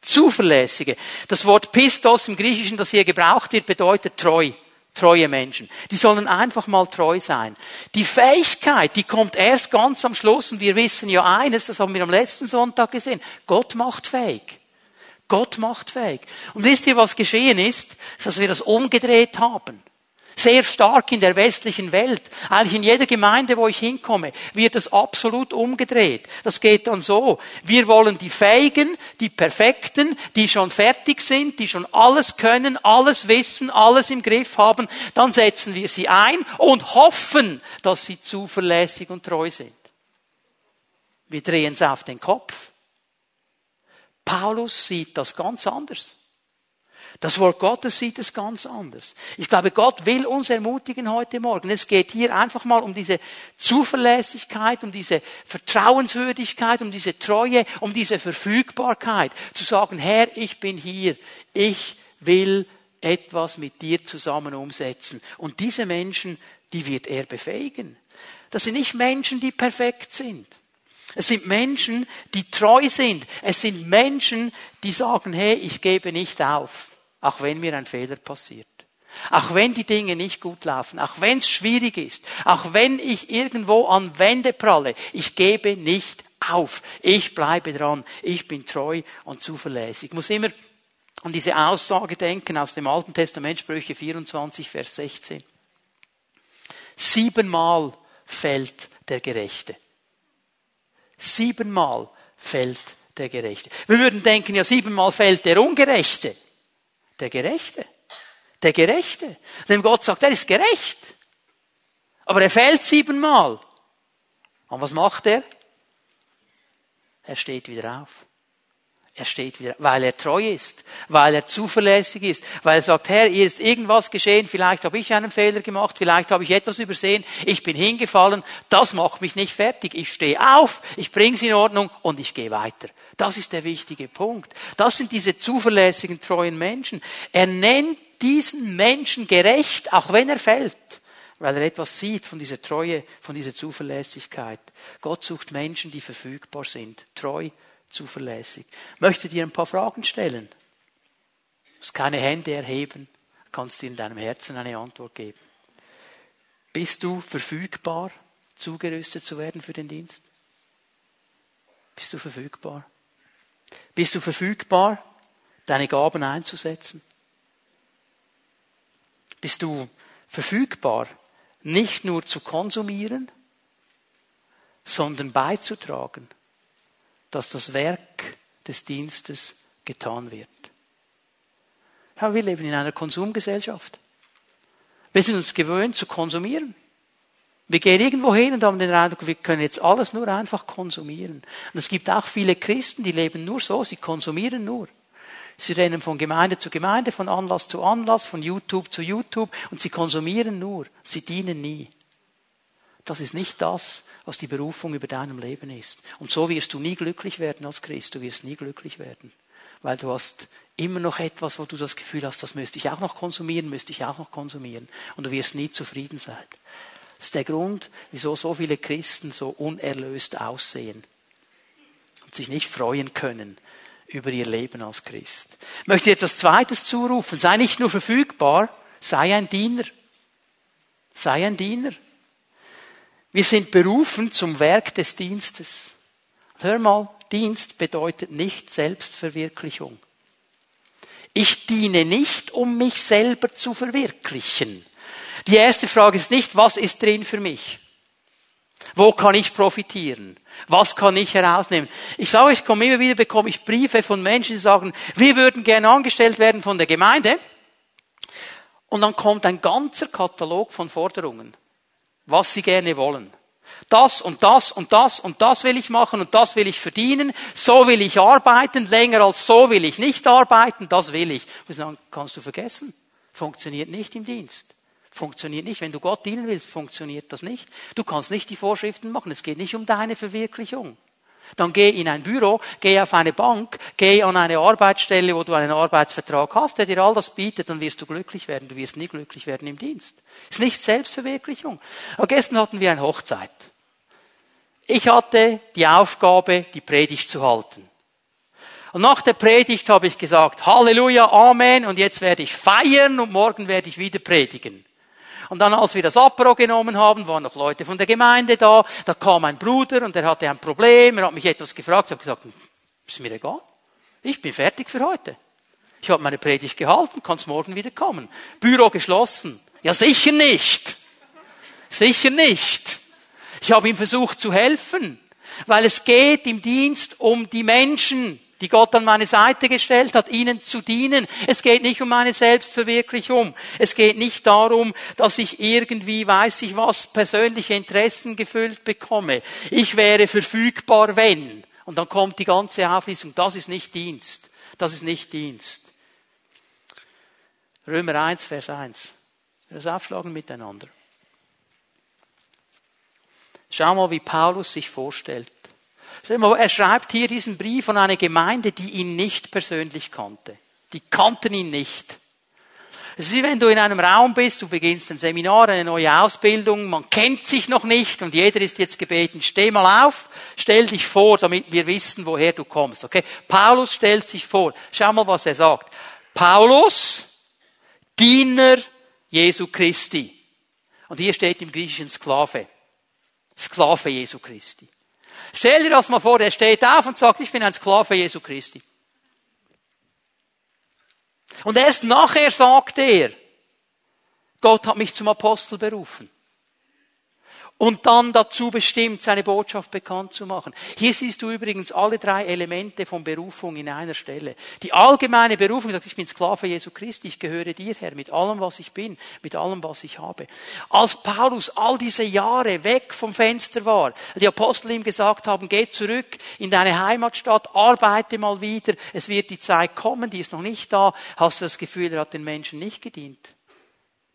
Speaker 1: zuverlässige. Das Wort Pistos im Griechischen, das hier gebraucht wird, bedeutet treu treue Menschen. Die sollen einfach mal treu sein. Die Fähigkeit, die kommt erst ganz am Schluss und wir wissen ja eines, das haben wir am letzten Sonntag gesehen. Gott macht fähig. Gott macht fähig. Und wisst ihr, was geschehen ist? Dass wir das umgedreht haben sehr stark in der westlichen Welt. Eigentlich in jeder Gemeinde, wo ich hinkomme, wird das absolut umgedreht. Das geht dann so. Wir wollen die Fähigen, die Perfekten, die schon fertig sind, die schon alles können, alles wissen, alles im Griff haben. Dann setzen wir sie ein und hoffen, dass sie zuverlässig und treu sind. Wir drehen es auf den Kopf. Paulus sieht das ganz anders. Das Wort Gottes sieht es ganz anders. Ich glaube, Gott will uns ermutigen heute Morgen. Es geht hier einfach mal um diese Zuverlässigkeit, um diese Vertrauenswürdigkeit, um diese Treue, um diese Verfügbarkeit. Zu sagen, Herr, ich bin hier. Ich will etwas mit dir zusammen umsetzen. Und diese Menschen, die wird er befähigen. Das sind nicht Menschen, die perfekt sind. Es sind Menschen, die treu sind. Es sind Menschen, die sagen, hey, ich gebe nicht auf auch wenn mir ein Fehler passiert. Auch wenn die Dinge nicht gut laufen, auch wenn es schwierig ist, auch wenn ich irgendwo an Wände pralle, ich gebe nicht auf. Ich bleibe dran. Ich bin treu und zuverlässig. Ich muss immer an diese Aussage denken aus dem Alten Testament, Sprüche 24, Vers 16. Siebenmal fällt der Gerechte. Siebenmal fällt der Gerechte. Wir würden denken, ja, siebenmal fällt der Ungerechte. Der Gerechte. Der Gerechte. Dem Gott sagt, er ist gerecht. Aber er fällt siebenmal. Und was macht er? Er steht wieder auf. Er steht wieder, weil er treu ist, weil er zuverlässig ist, weil er sagt, Herr, hier ist irgendwas geschehen, vielleicht habe ich einen Fehler gemacht, vielleicht habe ich etwas übersehen, ich bin hingefallen, das macht mich nicht fertig. Ich stehe auf, ich bringe es in Ordnung und ich gehe weiter. Das ist der wichtige Punkt. Das sind diese zuverlässigen, treuen Menschen. Er nennt diesen Menschen gerecht, auch wenn er fällt weil er etwas sieht von dieser Treue, von dieser Zuverlässigkeit. Gott sucht Menschen, die verfügbar sind, treu, zuverlässig. Möchte dir ein paar Fragen stellen. Du musst keine Hände erheben, kannst dir in deinem Herzen eine Antwort geben. Bist du verfügbar, zugerüstet zu werden für den Dienst? Bist du verfügbar? Bist du verfügbar, deine Gaben einzusetzen? Bist du verfügbar, nicht nur zu konsumieren, sondern beizutragen dass das Werk des Dienstes getan wird. Ja, wir leben in einer Konsumgesellschaft. Wir sind uns gewöhnt zu konsumieren. Wir gehen irgendwo hin und haben den Eindruck, wir können jetzt alles nur einfach konsumieren. Und es gibt auch viele Christen, die leben nur so, sie konsumieren nur. Sie rennen von Gemeinde zu Gemeinde, von Anlass zu Anlass, von YouTube zu YouTube und sie konsumieren nur. Sie dienen nie. Das ist nicht das, was die Berufung über deinem Leben ist. Und so wirst du nie glücklich werden als Christ. Du wirst nie glücklich werden. Weil du hast immer noch etwas, wo du das Gefühl hast, das müsste ich auch noch konsumieren, müsste ich auch noch konsumieren. Und du wirst nie zufrieden sein. Das ist der Grund, wieso so viele Christen so unerlöst aussehen und sich nicht freuen können über ihr Leben als Christ. Ich möchte etwas Zweites zurufen. Sei nicht nur verfügbar, sei ein Diener. Sei ein Diener. Wir sind berufen zum Werk des Dienstes. Hör mal, Dienst bedeutet nicht Selbstverwirklichung. Ich diene nicht, um mich selber zu verwirklichen. Die erste Frage ist nicht, was ist drin für mich? Wo kann ich profitieren? Was kann ich herausnehmen? Ich sage, ich komme immer wieder, bekomme ich Briefe von Menschen, die sagen, wir würden gerne angestellt werden von der Gemeinde. Und dann kommt ein ganzer Katalog von Forderungen, was sie gerne wollen. Das und das und das und das will ich machen und das will ich verdienen. So will ich arbeiten. Länger als so will ich nicht arbeiten. Das will ich. Und dann kannst du vergessen. Funktioniert nicht im Dienst. Funktioniert nicht. Wenn du Gott dienen willst, funktioniert das nicht. Du kannst nicht die Vorschriften machen. Es geht nicht um deine Verwirklichung. Dann geh in ein Büro, geh auf eine Bank, geh an eine Arbeitsstelle, wo du einen Arbeitsvertrag hast, der dir all das bietet, dann wirst du glücklich werden. Du wirst nie glücklich werden im Dienst. Ist nicht Selbstverwirklichung. Aber gestern hatten wir eine Hochzeit. Ich hatte die Aufgabe, die Predigt zu halten. Und nach der Predigt habe ich gesagt, Halleluja, Amen, und jetzt werde ich feiern und morgen werde ich wieder predigen. Und dann, als wir das Apro genommen haben, waren noch Leute von der Gemeinde da. Da kam ein Bruder und er hatte ein Problem. Er hat mich etwas gefragt. Ich habe gesagt, ist mir egal. Ich bin fertig für heute. Ich habe meine Predigt gehalten, kannst morgen wieder kommen. Büro geschlossen. Ja, sicher nicht. Sicher nicht. Ich habe ihm versucht zu helfen, weil es geht im Dienst um die Menschen die Gott an meine Seite gestellt hat, ihnen zu dienen. Es geht nicht um meine Selbstverwirklichung. Es geht nicht darum, dass ich irgendwie, weiß ich was, persönliche Interessen gefüllt bekomme. Ich wäre verfügbar, wenn. Und dann kommt die ganze Auflistung. Das ist nicht Dienst. Das ist nicht Dienst. Römer 1, Vers 1. Wir das aufschlagen miteinander. Schau mal, wie Paulus sich vorstellt. Er schreibt hier diesen Brief an eine Gemeinde, die ihn nicht persönlich kannte. Die kannten ihn nicht. Es ist wie wenn du in einem Raum bist, du beginnst ein Seminar, eine neue Ausbildung, man kennt sich noch nicht und jeder ist jetzt gebeten, steh mal auf, stell dich vor, damit wir wissen, woher du kommst. Okay? Paulus stellt sich vor. Schau mal, was er sagt. Paulus, Diener Jesu Christi. Und hier steht im Griechischen Sklave. Sklave Jesu Christi. Stell dir das mal vor, er steht auf und sagt, ich bin ein Sklave Jesu Christi. Und erst nachher sagt er, Gott hat mich zum Apostel berufen und dann dazu bestimmt, seine Botschaft bekannt zu machen. Hier siehst du übrigens alle drei Elemente von Berufung in einer Stelle. Die allgemeine Berufung sagt, ich bin Sklave Jesu Christi, ich gehöre dir, Herr, mit allem, was ich bin, mit allem, was ich habe. Als Paulus all diese Jahre weg vom Fenster war, die Apostel ihm gesagt haben, geh zurück in deine Heimatstadt, arbeite mal wieder, es wird die Zeit kommen, die ist noch nicht da, hast du das Gefühl, er hat den Menschen nicht gedient.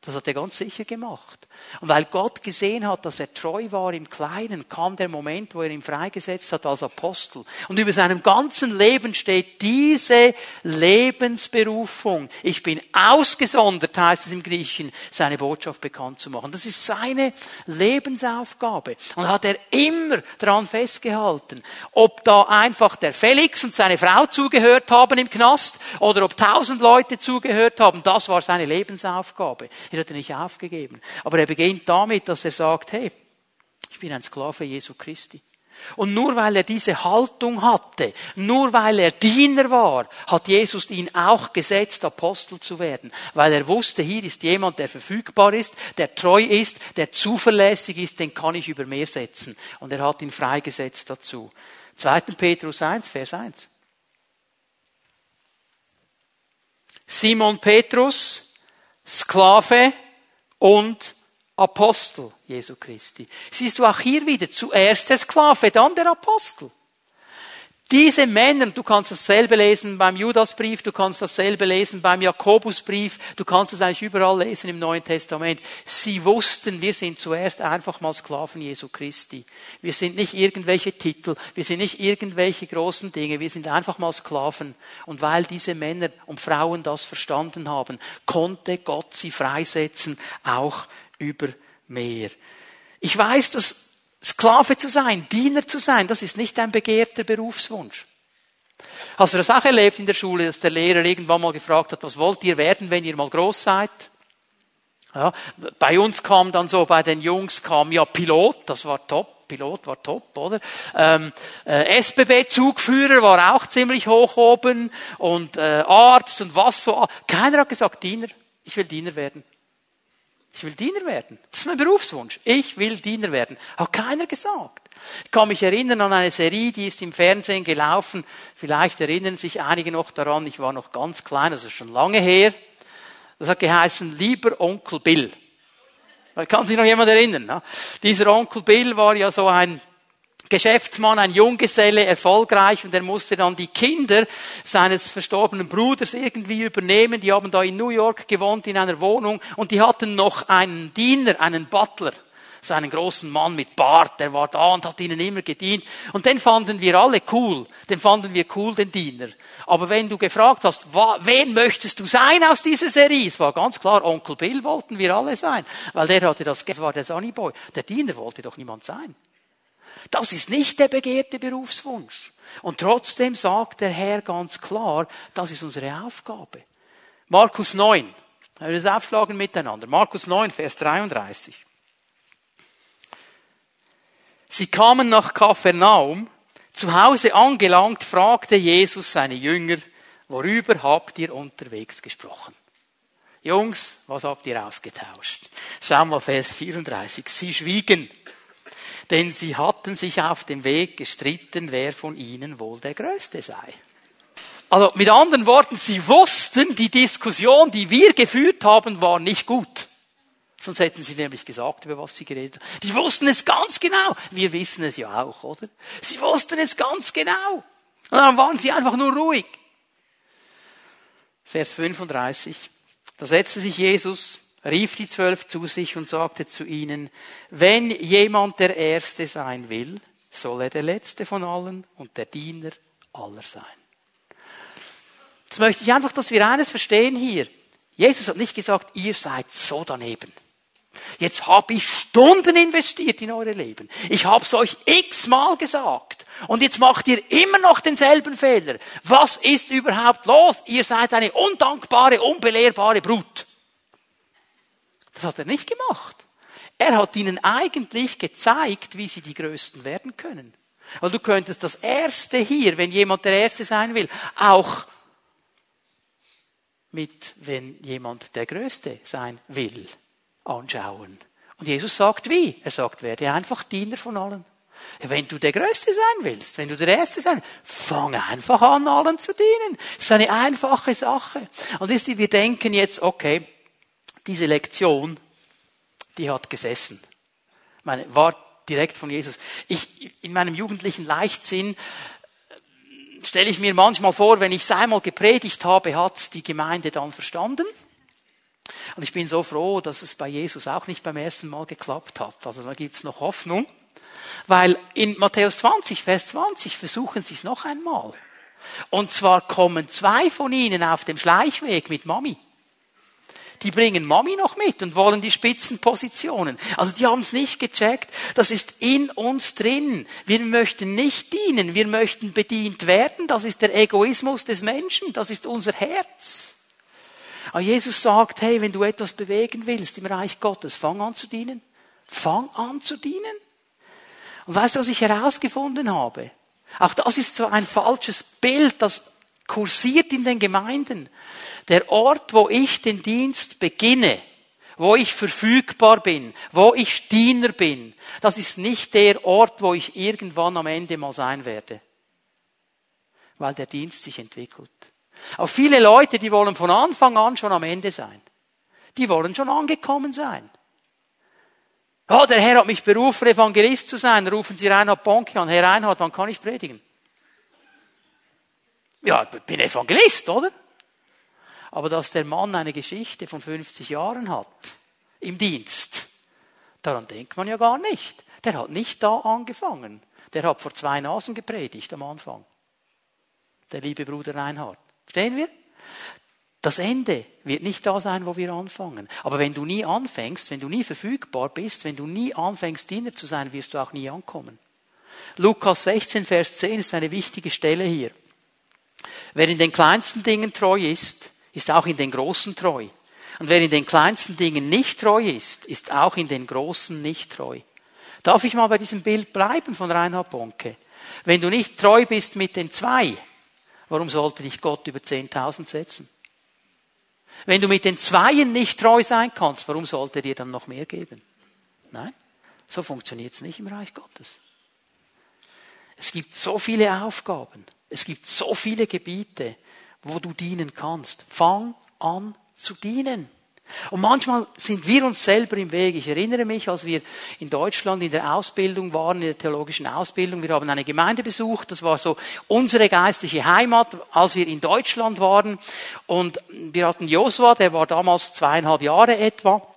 Speaker 1: Das hat er ganz sicher gemacht. Und weil Gott gesehen hat, dass er treu war im Kleinen, kam der Moment, wo er ihn freigesetzt hat als Apostel. Und über seinem ganzen Leben steht diese Lebensberufung. Ich bin ausgesondert, heißt es im Griechischen, seine Botschaft bekannt zu machen. Das ist seine Lebensaufgabe. Und hat er immer daran festgehalten. Ob da einfach der Felix und seine Frau zugehört haben im Knast oder ob tausend Leute zugehört haben, das war seine Lebensaufgabe. Er hat er nicht aufgegeben. Aber er beginnt damit, dass er sagt, hey, ich bin ein Sklave Jesu Christi. Und nur weil er diese Haltung hatte, nur weil er Diener war, hat Jesus ihn auch gesetzt, Apostel zu werden. Weil er wusste, hier ist jemand, der verfügbar ist, der treu ist, der zuverlässig ist, den kann ich über mehr setzen. Und er hat ihn freigesetzt dazu. 2. Petrus 1, Vers 1. Simon Petrus, Sklave und Apostel Jesu Christi. Siehst du auch hier wieder, zuerst der Sklave, dann der Apostel. Diese Männer, du kannst dasselbe lesen beim Judasbrief, du kannst dasselbe lesen beim Jakobusbrief, du kannst es eigentlich überall lesen im Neuen Testament. Sie wussten, wir sind zuerst einfach mal Sklaven Jesu Christi. Wir sind nicht irgendwelche Titel, wir sind nicht irgendwelche großen Dinge, wir sind einfach mal Sklaven. Und weil diese Männer und Frauen das verstanden haben, konnte Gott sie freisetzen, auch über mehr. Ich weiß, dass Sklave zu sein, Diener zu sein, das ist nicht ein begehrter Berufswunsch. Hast du das auch erlebt in der Schule, dass der Lehrer irgendwann mal gefragt hat, was wollt ihr werden, wenn ihr mal groß seid? Ja, bei uns kam dann so, bei den Jungs kam ja Pilot, das war top. Pilot war top, oder? Ähm, äh, SBB-Zugführer war auch ziemlich hoch oben und äh, Arzt und was so. Keiner hat gesagt, Diener, ich will Diener werden. Ich will Diener werden. Das ist mein Berufswunsch. Ich will Diener werden. Hat keiner gesagt. Ich kann mich erinnern an eine Serie, die ist im Fernsehen gelaufen. Vielleicht erinnern sich einige noch daran. Ich war noch ganz klein, also schon lange her. Das hat geheißen, lieber Onkel Bill. Kann sich noch jemand erinnern? Ne? Dieser Onkel Bill war ja so ein Geschäftsmann, ein Junggeselle, erfolgreich und er musste dann die Kinder seines verstorbenen Bruders irgendwie übernehmen. Die haben da in New York gewohnt in einer Wohnung und die hatten noch einen Diener, einen Butler so einen großen Mann mit Bart, der war da und hat ihnen immer gedient. Und den fanden wir alle cool. Den fanden wir cool, den Diener. Aber wenn du gefragt hast, wen möchtest du sein aus dieser Serie? Es war ganz klar, Onkel Bill wollten wir alle sein. Weil der hatte das, das war der Sunny Boy. Der Diener wollte doch niemand sein. Das ist nicht der begehrte Berufswunsch. Und trotzdem sagt der Herr ganz klar, das ist unsere Aufgabe. Markus 9. Wir das aufschlagen miteinander. Markus 9, Vers 33. Sie kamen nach Kapharnaum. Zu Hause angelangt, fragte Jesus seine Jünger, worüber habt ihr unterwegs gesprochen? Jungs, was habt ihr ausgetauscht? Schau mal Vers 34. Sie schwiegen, denn sie hatten sich auf dem Weg gestritten, wer von ihnen wohl der Größte sei. Also mit anderen Worten, sie wussten, die Diskussion, die wir geführt haben, war nicht gut. Sonst hätten sie nämlich gesagt, über was sie geredet haben. Die wussten es ganz genau. Wir wissen es ja auch, oder? Sie wussten es ganz genau. Und dann waren sie einfach nur ruhig. Vers 35. Da setzte sich Jesus, rief die Zwölf zu sich und sagte zu ihnen, wenn jemand der Erste sein will, soll er der Letzte von allen und der Diener aller sein. Jetzt möchte ich einfach, dass wir eines verstehen hier. Jesus hat nicht gesagt, ihr seid so daneben. Jetzt habe ich Stunden investiert in eure Leben. Ich habe es euch x-mal gesagt. Und jetzt macht ihr immer noch denselben Fehler. Was ist überhaupt los? Ihr seid eine undankbare, unbelehrbare Brut. Das hat er nicht gemacht. Er hat ihnen eigentlich gezeigt, wie sie die Größten werden können. Weil du könntest das Erste hier, wenn jemand der Erste sein will, auch mit, wenn jemand der Größte sein will anschauen. Und Jesus sagt wie? Er sagt, werde einfach Diener von allen. Wenn du der Größte sein willst, wenn du der Erste sein willst, fang einfach an, allen zu dienen. Das ist eine einfache Sache. Und wir denken jetzt, okay, diese Lektion, die hat gesessen. Meine, war direkt von Jesus. Ich, in meinem jugendlichen Leichtsinn äh, stelle ich mir manchmal vor, wenn ich es einmal gepredigt habe, hat die Gemeinde dann verstanden. Und ich bin so froh, dass es bei Jesus auch nicht beim ersten Mal geklappt hat. Also da gibt's noch Hoffnung. Weil in Matthäus 20, Vers 20 versuchen sie es noch einmal. Und zwar kommen zwei von ihnen auf dem Schleichweg mit Mami. Die bringen Mami noch mit und wollen die Spitzenpositionen. Also die haben es nicht gecheckt. Das ist in uns drin. Wir möchten nicht dienen, wir möchten bedient werden. Das ist der Egoismus des Menschen. Das ist unser Herz. Aber Jesus sagt, hey, wenn du etwas bewegen willst im Reich Gottes, fang an zu dienen. Fang an zu dienen. Und weißt du, was ich herausgefunden habe? Auch das ist so ein falsches Bild, das kursiert in den Gemeinden. Der Ort, wo ich den Dienst beginne, wo ich verfügbar bin, wo ich Diener bin, das ist nicht der Ort, wo ich irgendwann am Ende mal sein werde. Weil der Dienst sich entwickelt. Auch viele Leute, die wollen von Anfang an schon am Ende sein. Die wollen schon angekommen sein. Oh, der Herr hat mich berufen, Evangelist zu sein. Rufen Sie Reinhard Bonke an. Herr Reinhard, wann kann ich predigen? Ja, ich bin Evangelist, oder? Aber dass der Mann eine Geschichte von 50 Jahren hat, im Dienst, daran denkt man ja gar nicht. Der hat nicht da angefangen. Der hat vor zwei Nasen gepredigt am Anfang. Der liebe Bruder Reinhard. Verstehen wir? Das Ende wird nicht da sein, wo wir anfangen. Aber wenn du nie anfängst, wenn du nie verfügbar bist, wenn du nie anfängst, Diener zu sein, wirst du auch nie ankommen. Lukas 16, Vers 10 ist eine wichtige Stelle hier. Wer in den kleinsten Dingen treu ist, ist auch in den großen treu. Und wer in den kleinsten Dingen nicht treu ist, ist auch in den großen nicht treu. Darf ich mal bei diesem Bild bleiben von Reinhard Bonke? Wenn du nicht treu bist mit den zwei, warum sollte dich Gott über 10.000 setzen? Wenn du mit den Zweien nicht treu sein kannst, warum sollte er dir dann noch mehr geben? Nein, so funktioniert es nicht im Reich Gottes. Es gibt so viele Aufgaben, es gibt so viele Gebiete, wo du dienen kannst. Fang an zu dienen. Und manchmal sind wir uns selber im Weg. Ich erinnere mich, als wir in Deutschland in der Ausbildung waren, in der theologischen Ausbildung, wir haben eine Gemeinde besucht, das war so unsere geistliche Heimat, als wir in Deutschland waren. Und wir hatten Josua, der war damals zweieinhalb Jahre etwa.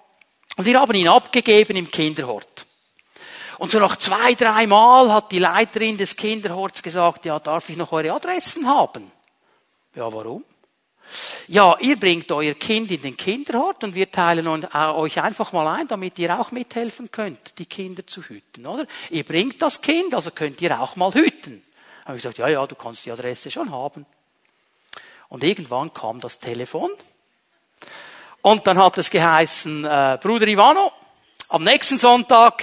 Speaker 1: Und wir haben ihn abgegeben im Kinderhort. Und so nach zwei, drei Mal hat die Leiterin des Kinderhorts gesagt, ja, darf ich noch eure Adressen haben? Ja, warum? Ja, ihr bringt euer Kind in den Kinderhort und wir teilen euch einfach mal ein, damit ihr auch mithelfen könnt, die Kinder zu hüten, oder? Ihr bringt das Kind, also könnt ihr auch mal hüten. Habe ich gesagt, ja, ja, du kannst die Adresse schon haben. Und irgendwann kam das Telefon und dann hat es geheißen, äh, Bruder Ivano, am nächsten Sonntag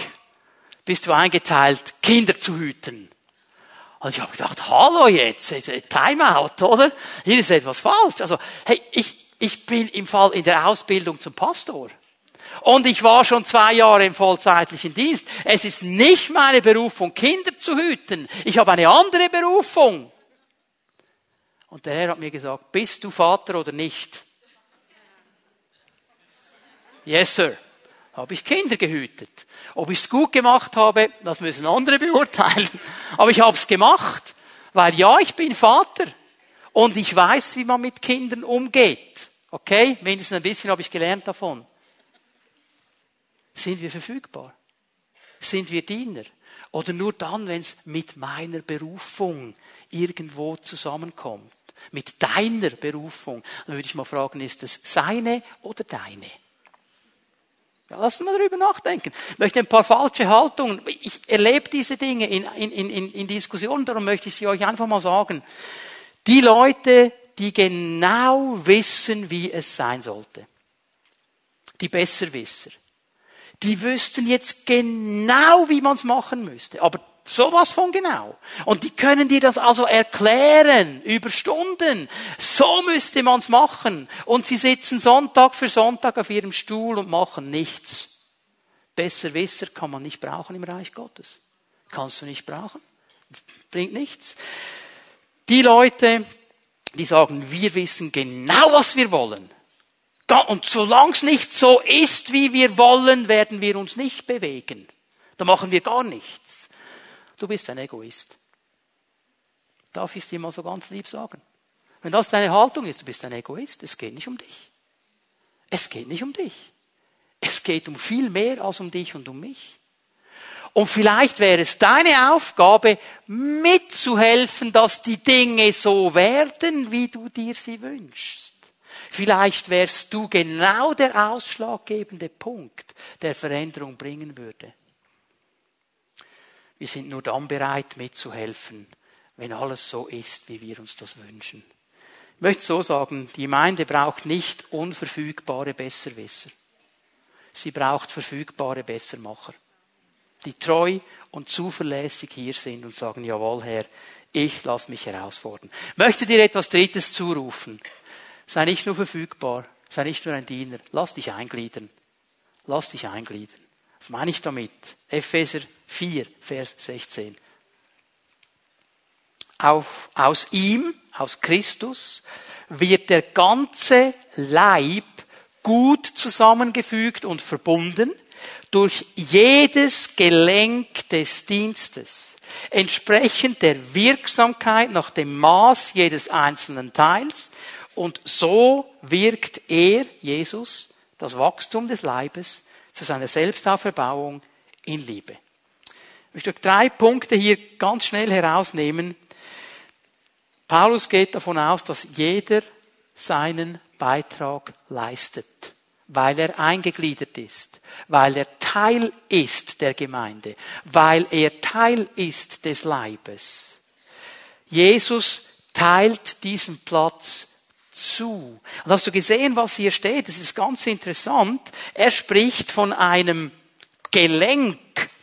Speaker 1: bist du eingeteilt, Kinder zu hüten. Und ich habe gedacht, hallo jetzt, Timeout, oder? Hier ist etwas falsch. Also, hey, ich, ich bin im Fall in der Ausbildung zum Pastor. Und ich war schon zwei Jahre im vollzeitlichen Dienst. Es ist nicht meine Berufung, Kinder zu hüten. Ich habe eine andere Berufung. Und der Herr hat mir gesagt, bist du Vater oder nicht? Yes, sir. Habe ich Kinder gehütet. Ob ich es gut gemacht habe, das müssen andere beurteilen. *laughs* Aber ich habe es gemacht, weil ja, ich bin Vater und ich weiß, wie man mit Kindern umgeht. Okay, mindestens ein bisschen habe ich gelernt davon. Sind wir verfügbar? Sind wir Diener? Oder nur dann, wenn es mit meiner Berufung irgendwo zusammenkommt? Mit deiner Berufung? Dann würde ich mal fragen, ist es seine oder deine? Ja, lass uns darüber nachdenken. Ich möchte ein paar falsche Haltungen. Ich erlebe diese Dinge in, in, in, in Diskussionen, darum möchte ich sie euch einfach mal sagen. Die Leute, die genau wissen, wie es sein sollte. Die Besserwisser. Die wüssten jetzt genau, wie man es machen müsste. Aber Sowas von genau. Und die können dir das also erklären über Stunden. So müsste man's machen. Und sie sitzen Sonntag für Sonntag auf ihrem Stuhl und machen nichts. Besser Wisser kann man nicht brauchen im Reich Gottes. Kannst du nicht brauchen. Bringt nichts. Die Leute, die sagen, wir wissen genau, was wir wollen. Und solange es nicht so ist, wie wir wollen, werden wir uns nicht bewegen. Da machen wir gar nichts. Du bist ein Egoist. Darf ich es dir mal so ganz lieb sagen? Wenn das deine Haltung ist, du bist ein Egoist, es geht nicht um dich. Es geht nicht um dich. Es geht um viel mehr als um dich und um mich. Und vielleicht wäre es deine Aufgabe, mitzuhelfen, dass die Dinge so werden, wie du dir sie wünschst. Vielleicht wärst du genau der ausschlaggebende Punkt, der Veränderung bringen würde. Wir sind nur dann bereit, mitzuhelfen, wenn alles so ist, wie wir uns das wünschen. Ich möchte so sagen, die Gemeinde braucht nicht unverfügbare Besserwisser. Sie braucht verfügbare Bessermacher, die treu und zuverlässig hier sind und sagen, jawohl, Herr, ich lasse mich herausfordern. Möchte dir etwas Drittes zurufen. Sei nicht nur verfügbar, sei nicht nur ein Diener, lass dich eingliedern. Lass dich eingliedern. Was meine ich damit? Epheser 4, Vers 16. Auf, aus ihm, aus Christus, wird der ganze Leib gut zusammengefügt und verbunden durch jedes Gelenk des Dienstes, entsprechend der Wirksamkeit nach dem Maß jedes einzelnen Teils. Und so wirkt er, Jesus, das Wachstum des Leibes zu seiner Selbstauferbauung in Liebe. Möchte drei Punkte hier ganz schnell herausnehmen. Paulus geht davon aus, dass jeder seinen Beitrag leistet, weil er eingegliedert ist, weil er Teil ist der Gemeinde, weil er Teil ist des Leibes. Jesus teilt diesen Platz zu. Und hast du gesehen, was hier steht? Das ist ganz interessant. Er spricht von einem Gelenk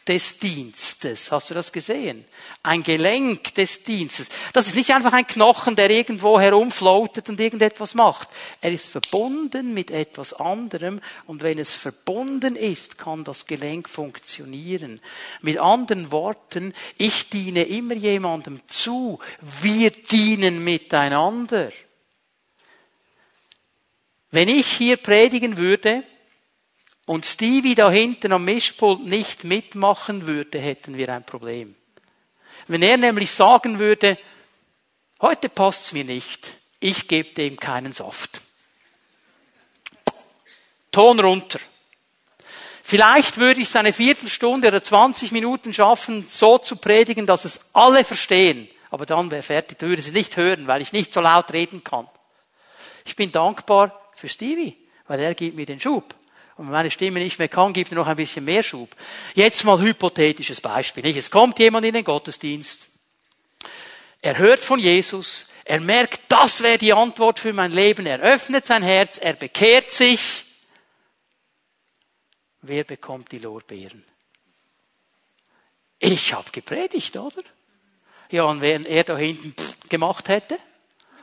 Speaker 1: des Dienstes. Hast du das gesehen? Ein Gelenk des Dienstes. Das ist nicht einfach ein Knochen, der irgendwo herumfloatet und irgendetwas macht. Er ist verbunden mit etwas anderem und wenn es verbunden ist, kann das Gelenk funktionieren. Mit anderen Worten, ich diene immer jemandem zu. Wir dienen miteinander. Wenn ich hier predigen würde und Stevie da hinten am Mischpult nicht mitmachen würde, hätten wir ein Problem. Wenn er nämlich sagen würde, heute passt's mir nicht, ich gebe dem keinen Saft. Ton runter. Vielleicht würde ich es eine Viertelstunde oder 20 Minuten schaffen, so zu predigen, dass es alle verstehen. Aber dann wäre fertig, dann würde sie nicht hören, weil ich nicht so laut reden kann. Ich bin dankbar, für Stevie, weil er gibt mir den Schub. Und wenn meine Stimme nicht mehr kann, gibt er noch ein bisschen mehr Schub. Jetzt mal hypothetisches Beispiel. Nicht? Es kommt jemand in den Gottesdienst. Er hört von Jesus. Er merkt, das wäre die Antwort für mein Leben. Er öffnet sein Herz. Er bekehrt sich. Wer bekommt die Lorbeeren? Ich habe gepredigt, oder? Ja, und wenn er da hinten gemacht hätte,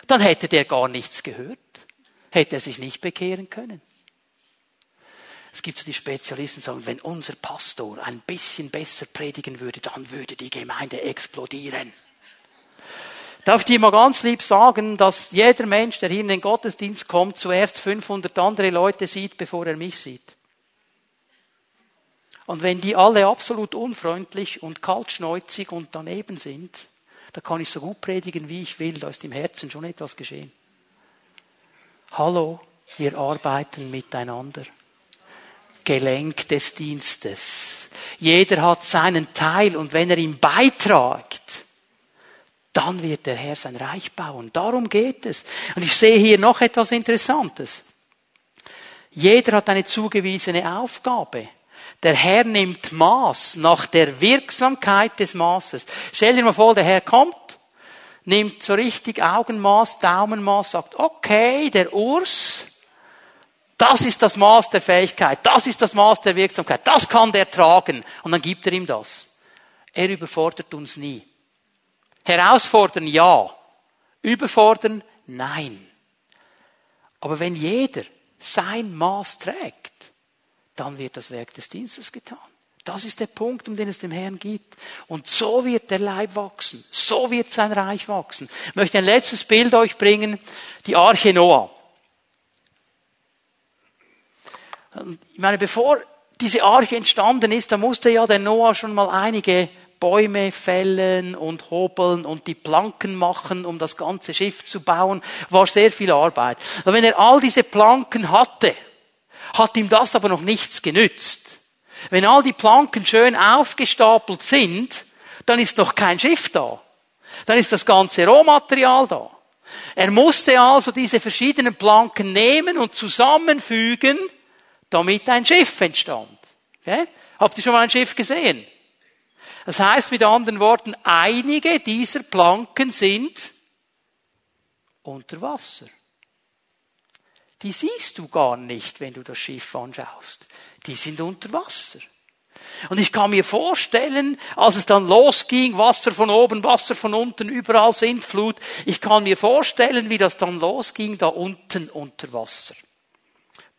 Speaker 1: dann hätte der gar nichts gehört hätte er sich nicht bekehren können. Es gibt so die Spezialisten, die sagen, wenn unser Pastor ein bisschen besser predigen würde, dann würde die Gemeinde explodieren. Darf ich dir mal ganz lieb sagen, dass jeder Mensch, der hier in den Gottesdienst kommt, zuerst 500 andere Leute sieht, bevor er mich sieht. Und wenn die alle absolut unfreundlich und kaltschneuzig und daneben sind, da kann ich so gut predigen, wie ich will, da ist im Herzen schon etwas geschehen. Hallo, wir arbeiten miteinander. Gelenk des Dienstes. Jeder hat seinen Teil und wenn er ihn beitragt, dann wird der Herr sein Reich bauen. Darum geht es. Und ich sehe hier noch etwas Interessantes. Jeder hat eine zugewiesene Aufgabe. Der Herr nimmt Maß nach der Wirksamkeit des Maßes. Stell dir mal vor, der Herr kommt nimmt so richtig Augenmaß, Daumenmaß, sagt, okay, der Urs, das ist das Maß der Fähigkeit, das ist das Maß der Wirksamkeit, das kann der tragen. Und dann gibt er ihm das. Er überfordert uns nie. Herausfordern ja. Überfordern nein. Aber wenn jeder sein Maß trägt, dann wird das Werk des Dienstes getan. Das ist der Punkt, um den es dem Herrn geht. Und so wird der Leib wachsen. So wird sein Reich wachsen. Ich möchte ein letztes Bild euch bringen. Die Arche Noah. Ich meine, bevor diese Arche entstanden ist, da musste ja der Noah schon mal einige Bäume fällen und hobeln und die Planken machen, um das ganze Schiff zu bauen. War sehr viel Arbeit. Aber wenn er all diese Planken hatte, hat ihm das aber noch nichts genützt. Wenn all die Planken schön aufgestapelt sind, dann ist noch kein Schiff da. Dann ist das ganze Rohmaterial da. Er musste also diese verschiedenen Planken nehmen und zusammenfügen, damit ein Schiff entstand. Okay? Habt ihr schon mal ein Schiff gesehen? Das heißt mit anderen Worten, einige dieser Planken sind unter Wasser. Die siehst du gar nicht, wenn du das Schiff anschaust die sind unter Wasser. Und ich kann mir vorstellen, als es dann losging, Wasser von oben, Wasser von unten, überall Sintflut, ich kann mir vorstellen, wie das dann losging, da unten unter Wasser.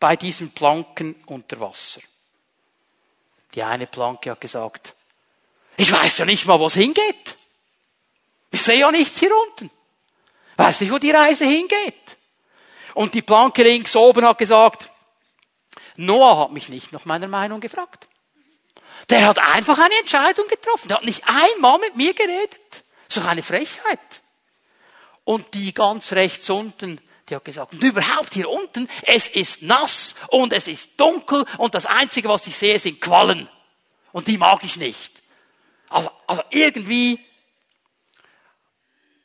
Speaker 1: Bei diesen Planken unter Wasser. Die eine Planke hat gesagt, ich weiß ja nicht mal, wo es hingeht. Ich sehe ja nichts hier unten. Weiß nicht, wo die Reise hingeht. Und die Planke links oben hat gesagt, Noah hat mich nicht nach meiner Meinung gefragt. Der hat einfach eine Entscheidung getroffen. Der hat nicht einmal mit mir geredet. Das eine Frechheit. Und die ganz rechts unten, die hat gesagt, und überhaupt hier unten, es ist nass und es ist dunkel und das Einzige, was ich sehe, sind Quallen. Und die mag ich nicht. Also, also irgendwie.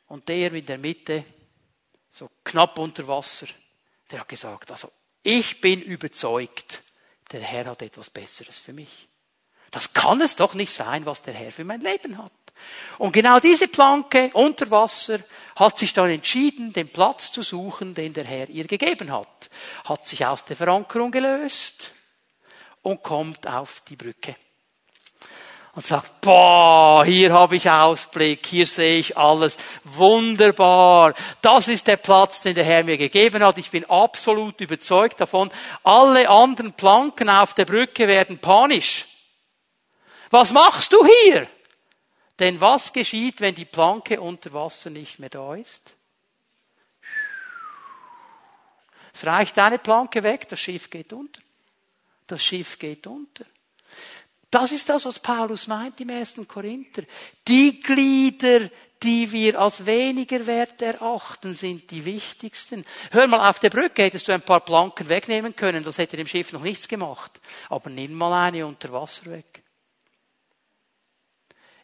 Speaker 1: Und der in der Mitte, so knapp unter Wasser, der hat gesagt, also ich bin überzeugt, der Herr hat etwas Besseres für mich. Das kann es doch nicht sein, was der Herr für mein Leben hat. Und genau diese Planke unter Wasser hat sich dann entschieden, den Platz zu suchen, den der Herr ihr gegeben hat. Hat sich aus der Verankerung gelöst und kommt auf die Brücke. Und sagt, boah, hier habe ich Ausblick, hier sehe ich alles. Wunderbar. Das ist der Platz, den der Herr mir gegeben hat. Ich bin absolut überzeugt davon. Alle anderen Planken auf der Brücke werden panisch. Was machst du hier? Denn was geschieht, wenn die Planke unter Wasser nicht mehr da ist? Es reicht eine Planke weg, das Schiff geht unter. Das Schiff geht unter. Das ist das, was Paulus meint im ersten Korinther. Die Glieder, die wir als weniger wert erachten, sind die wichtigsten. Hör mal, auf der Brücke hättest du ein paar Planken wegnehmen können, das hätte dem Schiff noch nichts gemacht. Aber nimm mal eine unter Wasser weg.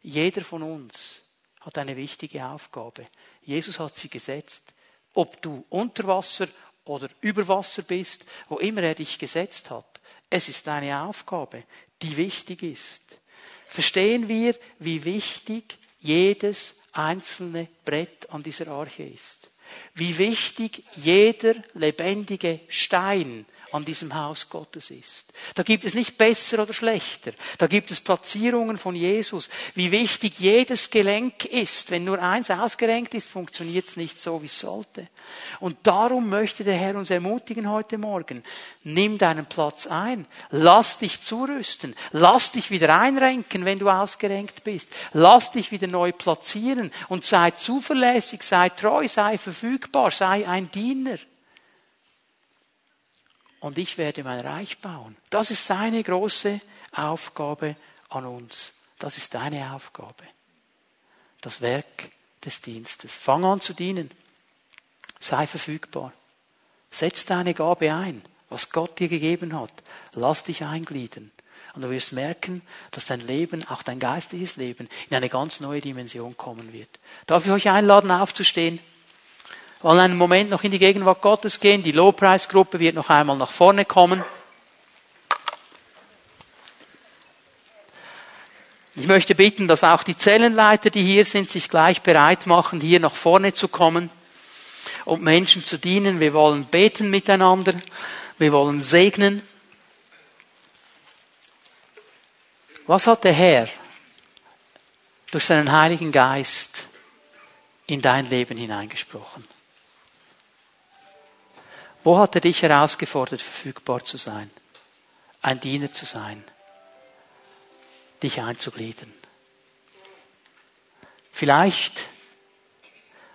Speaker 1: Jeder von uns hat eine wichtige Aufgabe. Jesus hat sie gesetzt. Ob du unter Wasser oder über Wasser bist, wo immer er dich gesetzt hat. Es ist eine Aufgabe, die wichtig ist. Verstehen wir, wie wichtig jedes einzelne Brett an dieser Arche ist? Wie wichtig jeder lebendige Stein an diesem Haus Gottes ist. Da gibt es nicht besser oder schlechter. Da gibt es Platzierungen von Jesus. Wie wichtig jedes Gelenk ist. Wenn nur eins ausgerenkt ist, funktioniert es nicht so, wie es sollte. Und darum möchte der Herr uns ermutigen heute Morgen. Nimm deinen Platz ein. Lass dich zurüsten. Lass dich wieder einrenken, wenn du ausgerenkt bist. Lass dich wieder neu platzieren und sei zuverlässig, sei treu, sei verfügbar, sei ein Diener und ich werde mein Reich bauen. Das ist seine große Aufgabe an uns. Das ist deine Aufgabe. Das Werk des Dienstes. Fang an zu dienen. Sei verfügbar. Setz deine Gabe ein, was Gott dir gegeben hat. Lass dich eingliedern. Und du wirst merken, dass dein Leben, auch dein geistliches Leben, in eine ganz neue Dimension kommen wird. Darf ich euch einladen, aufzustehen? Wollen einen Moment noch in die Gegenwart Gottes gehen. Die Lobpreisgruppe wird noch einmal nach vorne kommen. Ich möchte bitten, dass auch die Zellenleiter, die hier sind, sich gleich bereit machen, hier nach vorne zu kommen und Menschen zu dienen. Wir wollen beten miteinander. Wir wollen segnen. Was hat der Herr durch seinen Heiligen Geist in dein Leben hineingesprochen? Wo hat er dich herausgefordert, verfügbar zu sein? Ein Diener zu sein? Dich einzugliedern? Vielleicht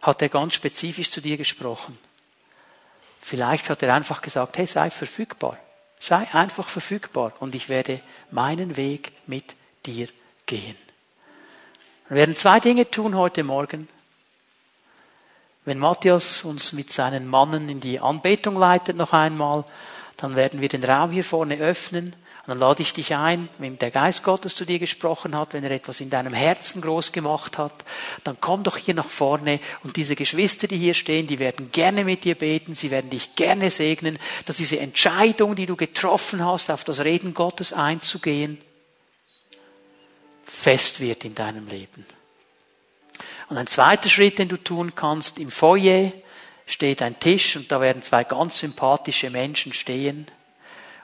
Speaker 1: hat er ganz spezifisch zu dir gesprochen. Vielleicht hat er einfach gesagt, hey, sei verfügbar. Sei einfach verfügbar und ich werde meinen Weg mit dir gehen. Wir werden zwei Dinge tun heute Morgen. Wenn Matthias uns mit seinen Mannen in die Anbetung leitet noch einmal, dann werden wir den Raum hier vorne öffnen. Und dann lade ich dich ein, wenn der Geist Gottes zu dir gesprochen hat, wenn er etwas in deinem Herzen groß gemacht hat, dann komm doch hier nach vorne und diese Geschwister, die hier stehen, die werden gerne mit dir beten, sie werden dich gerne segnen, dass diese Entscheidung, die du getroffen hast, auf das Reden Gottes einzugehen, fest wird in deinem Leben. Und ein zweiter Schritt, den du tun kannst, im Foyer steht ein Tisch und da werden zwei ganz sympathische Menschen stehen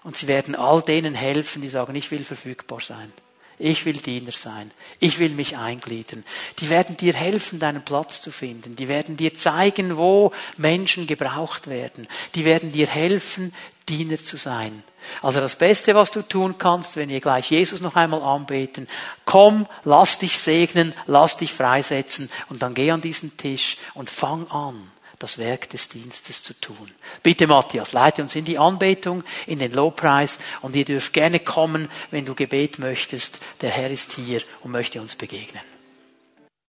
Speaker 1: und sie werden all denen helfen, die sagen, ich will verfügbar sein. Ich will Diener sein. Ich will mich eingliedern. Die werden dir helfen, deinen Platz zu finden. Die werden dir zeigen, wo Menschen gebraucht werden. Die werden dir helfen, Diener zu sein. Also das Beste, was du tun kannst, wenn wir gleich Jesus noch einmal anbeten, komm, lass dich segnen, lass dich freisetzen und dann geh an diesen Tisch und fang an, das Werk des Dienstes zu tun. Bitte Matthias, leite uns in die Anbetung, in den Lobpreis und ihr dürft gerne kommen, wenn du Gebet möchtest. Der Herr ist hier und möchte uns begegnen.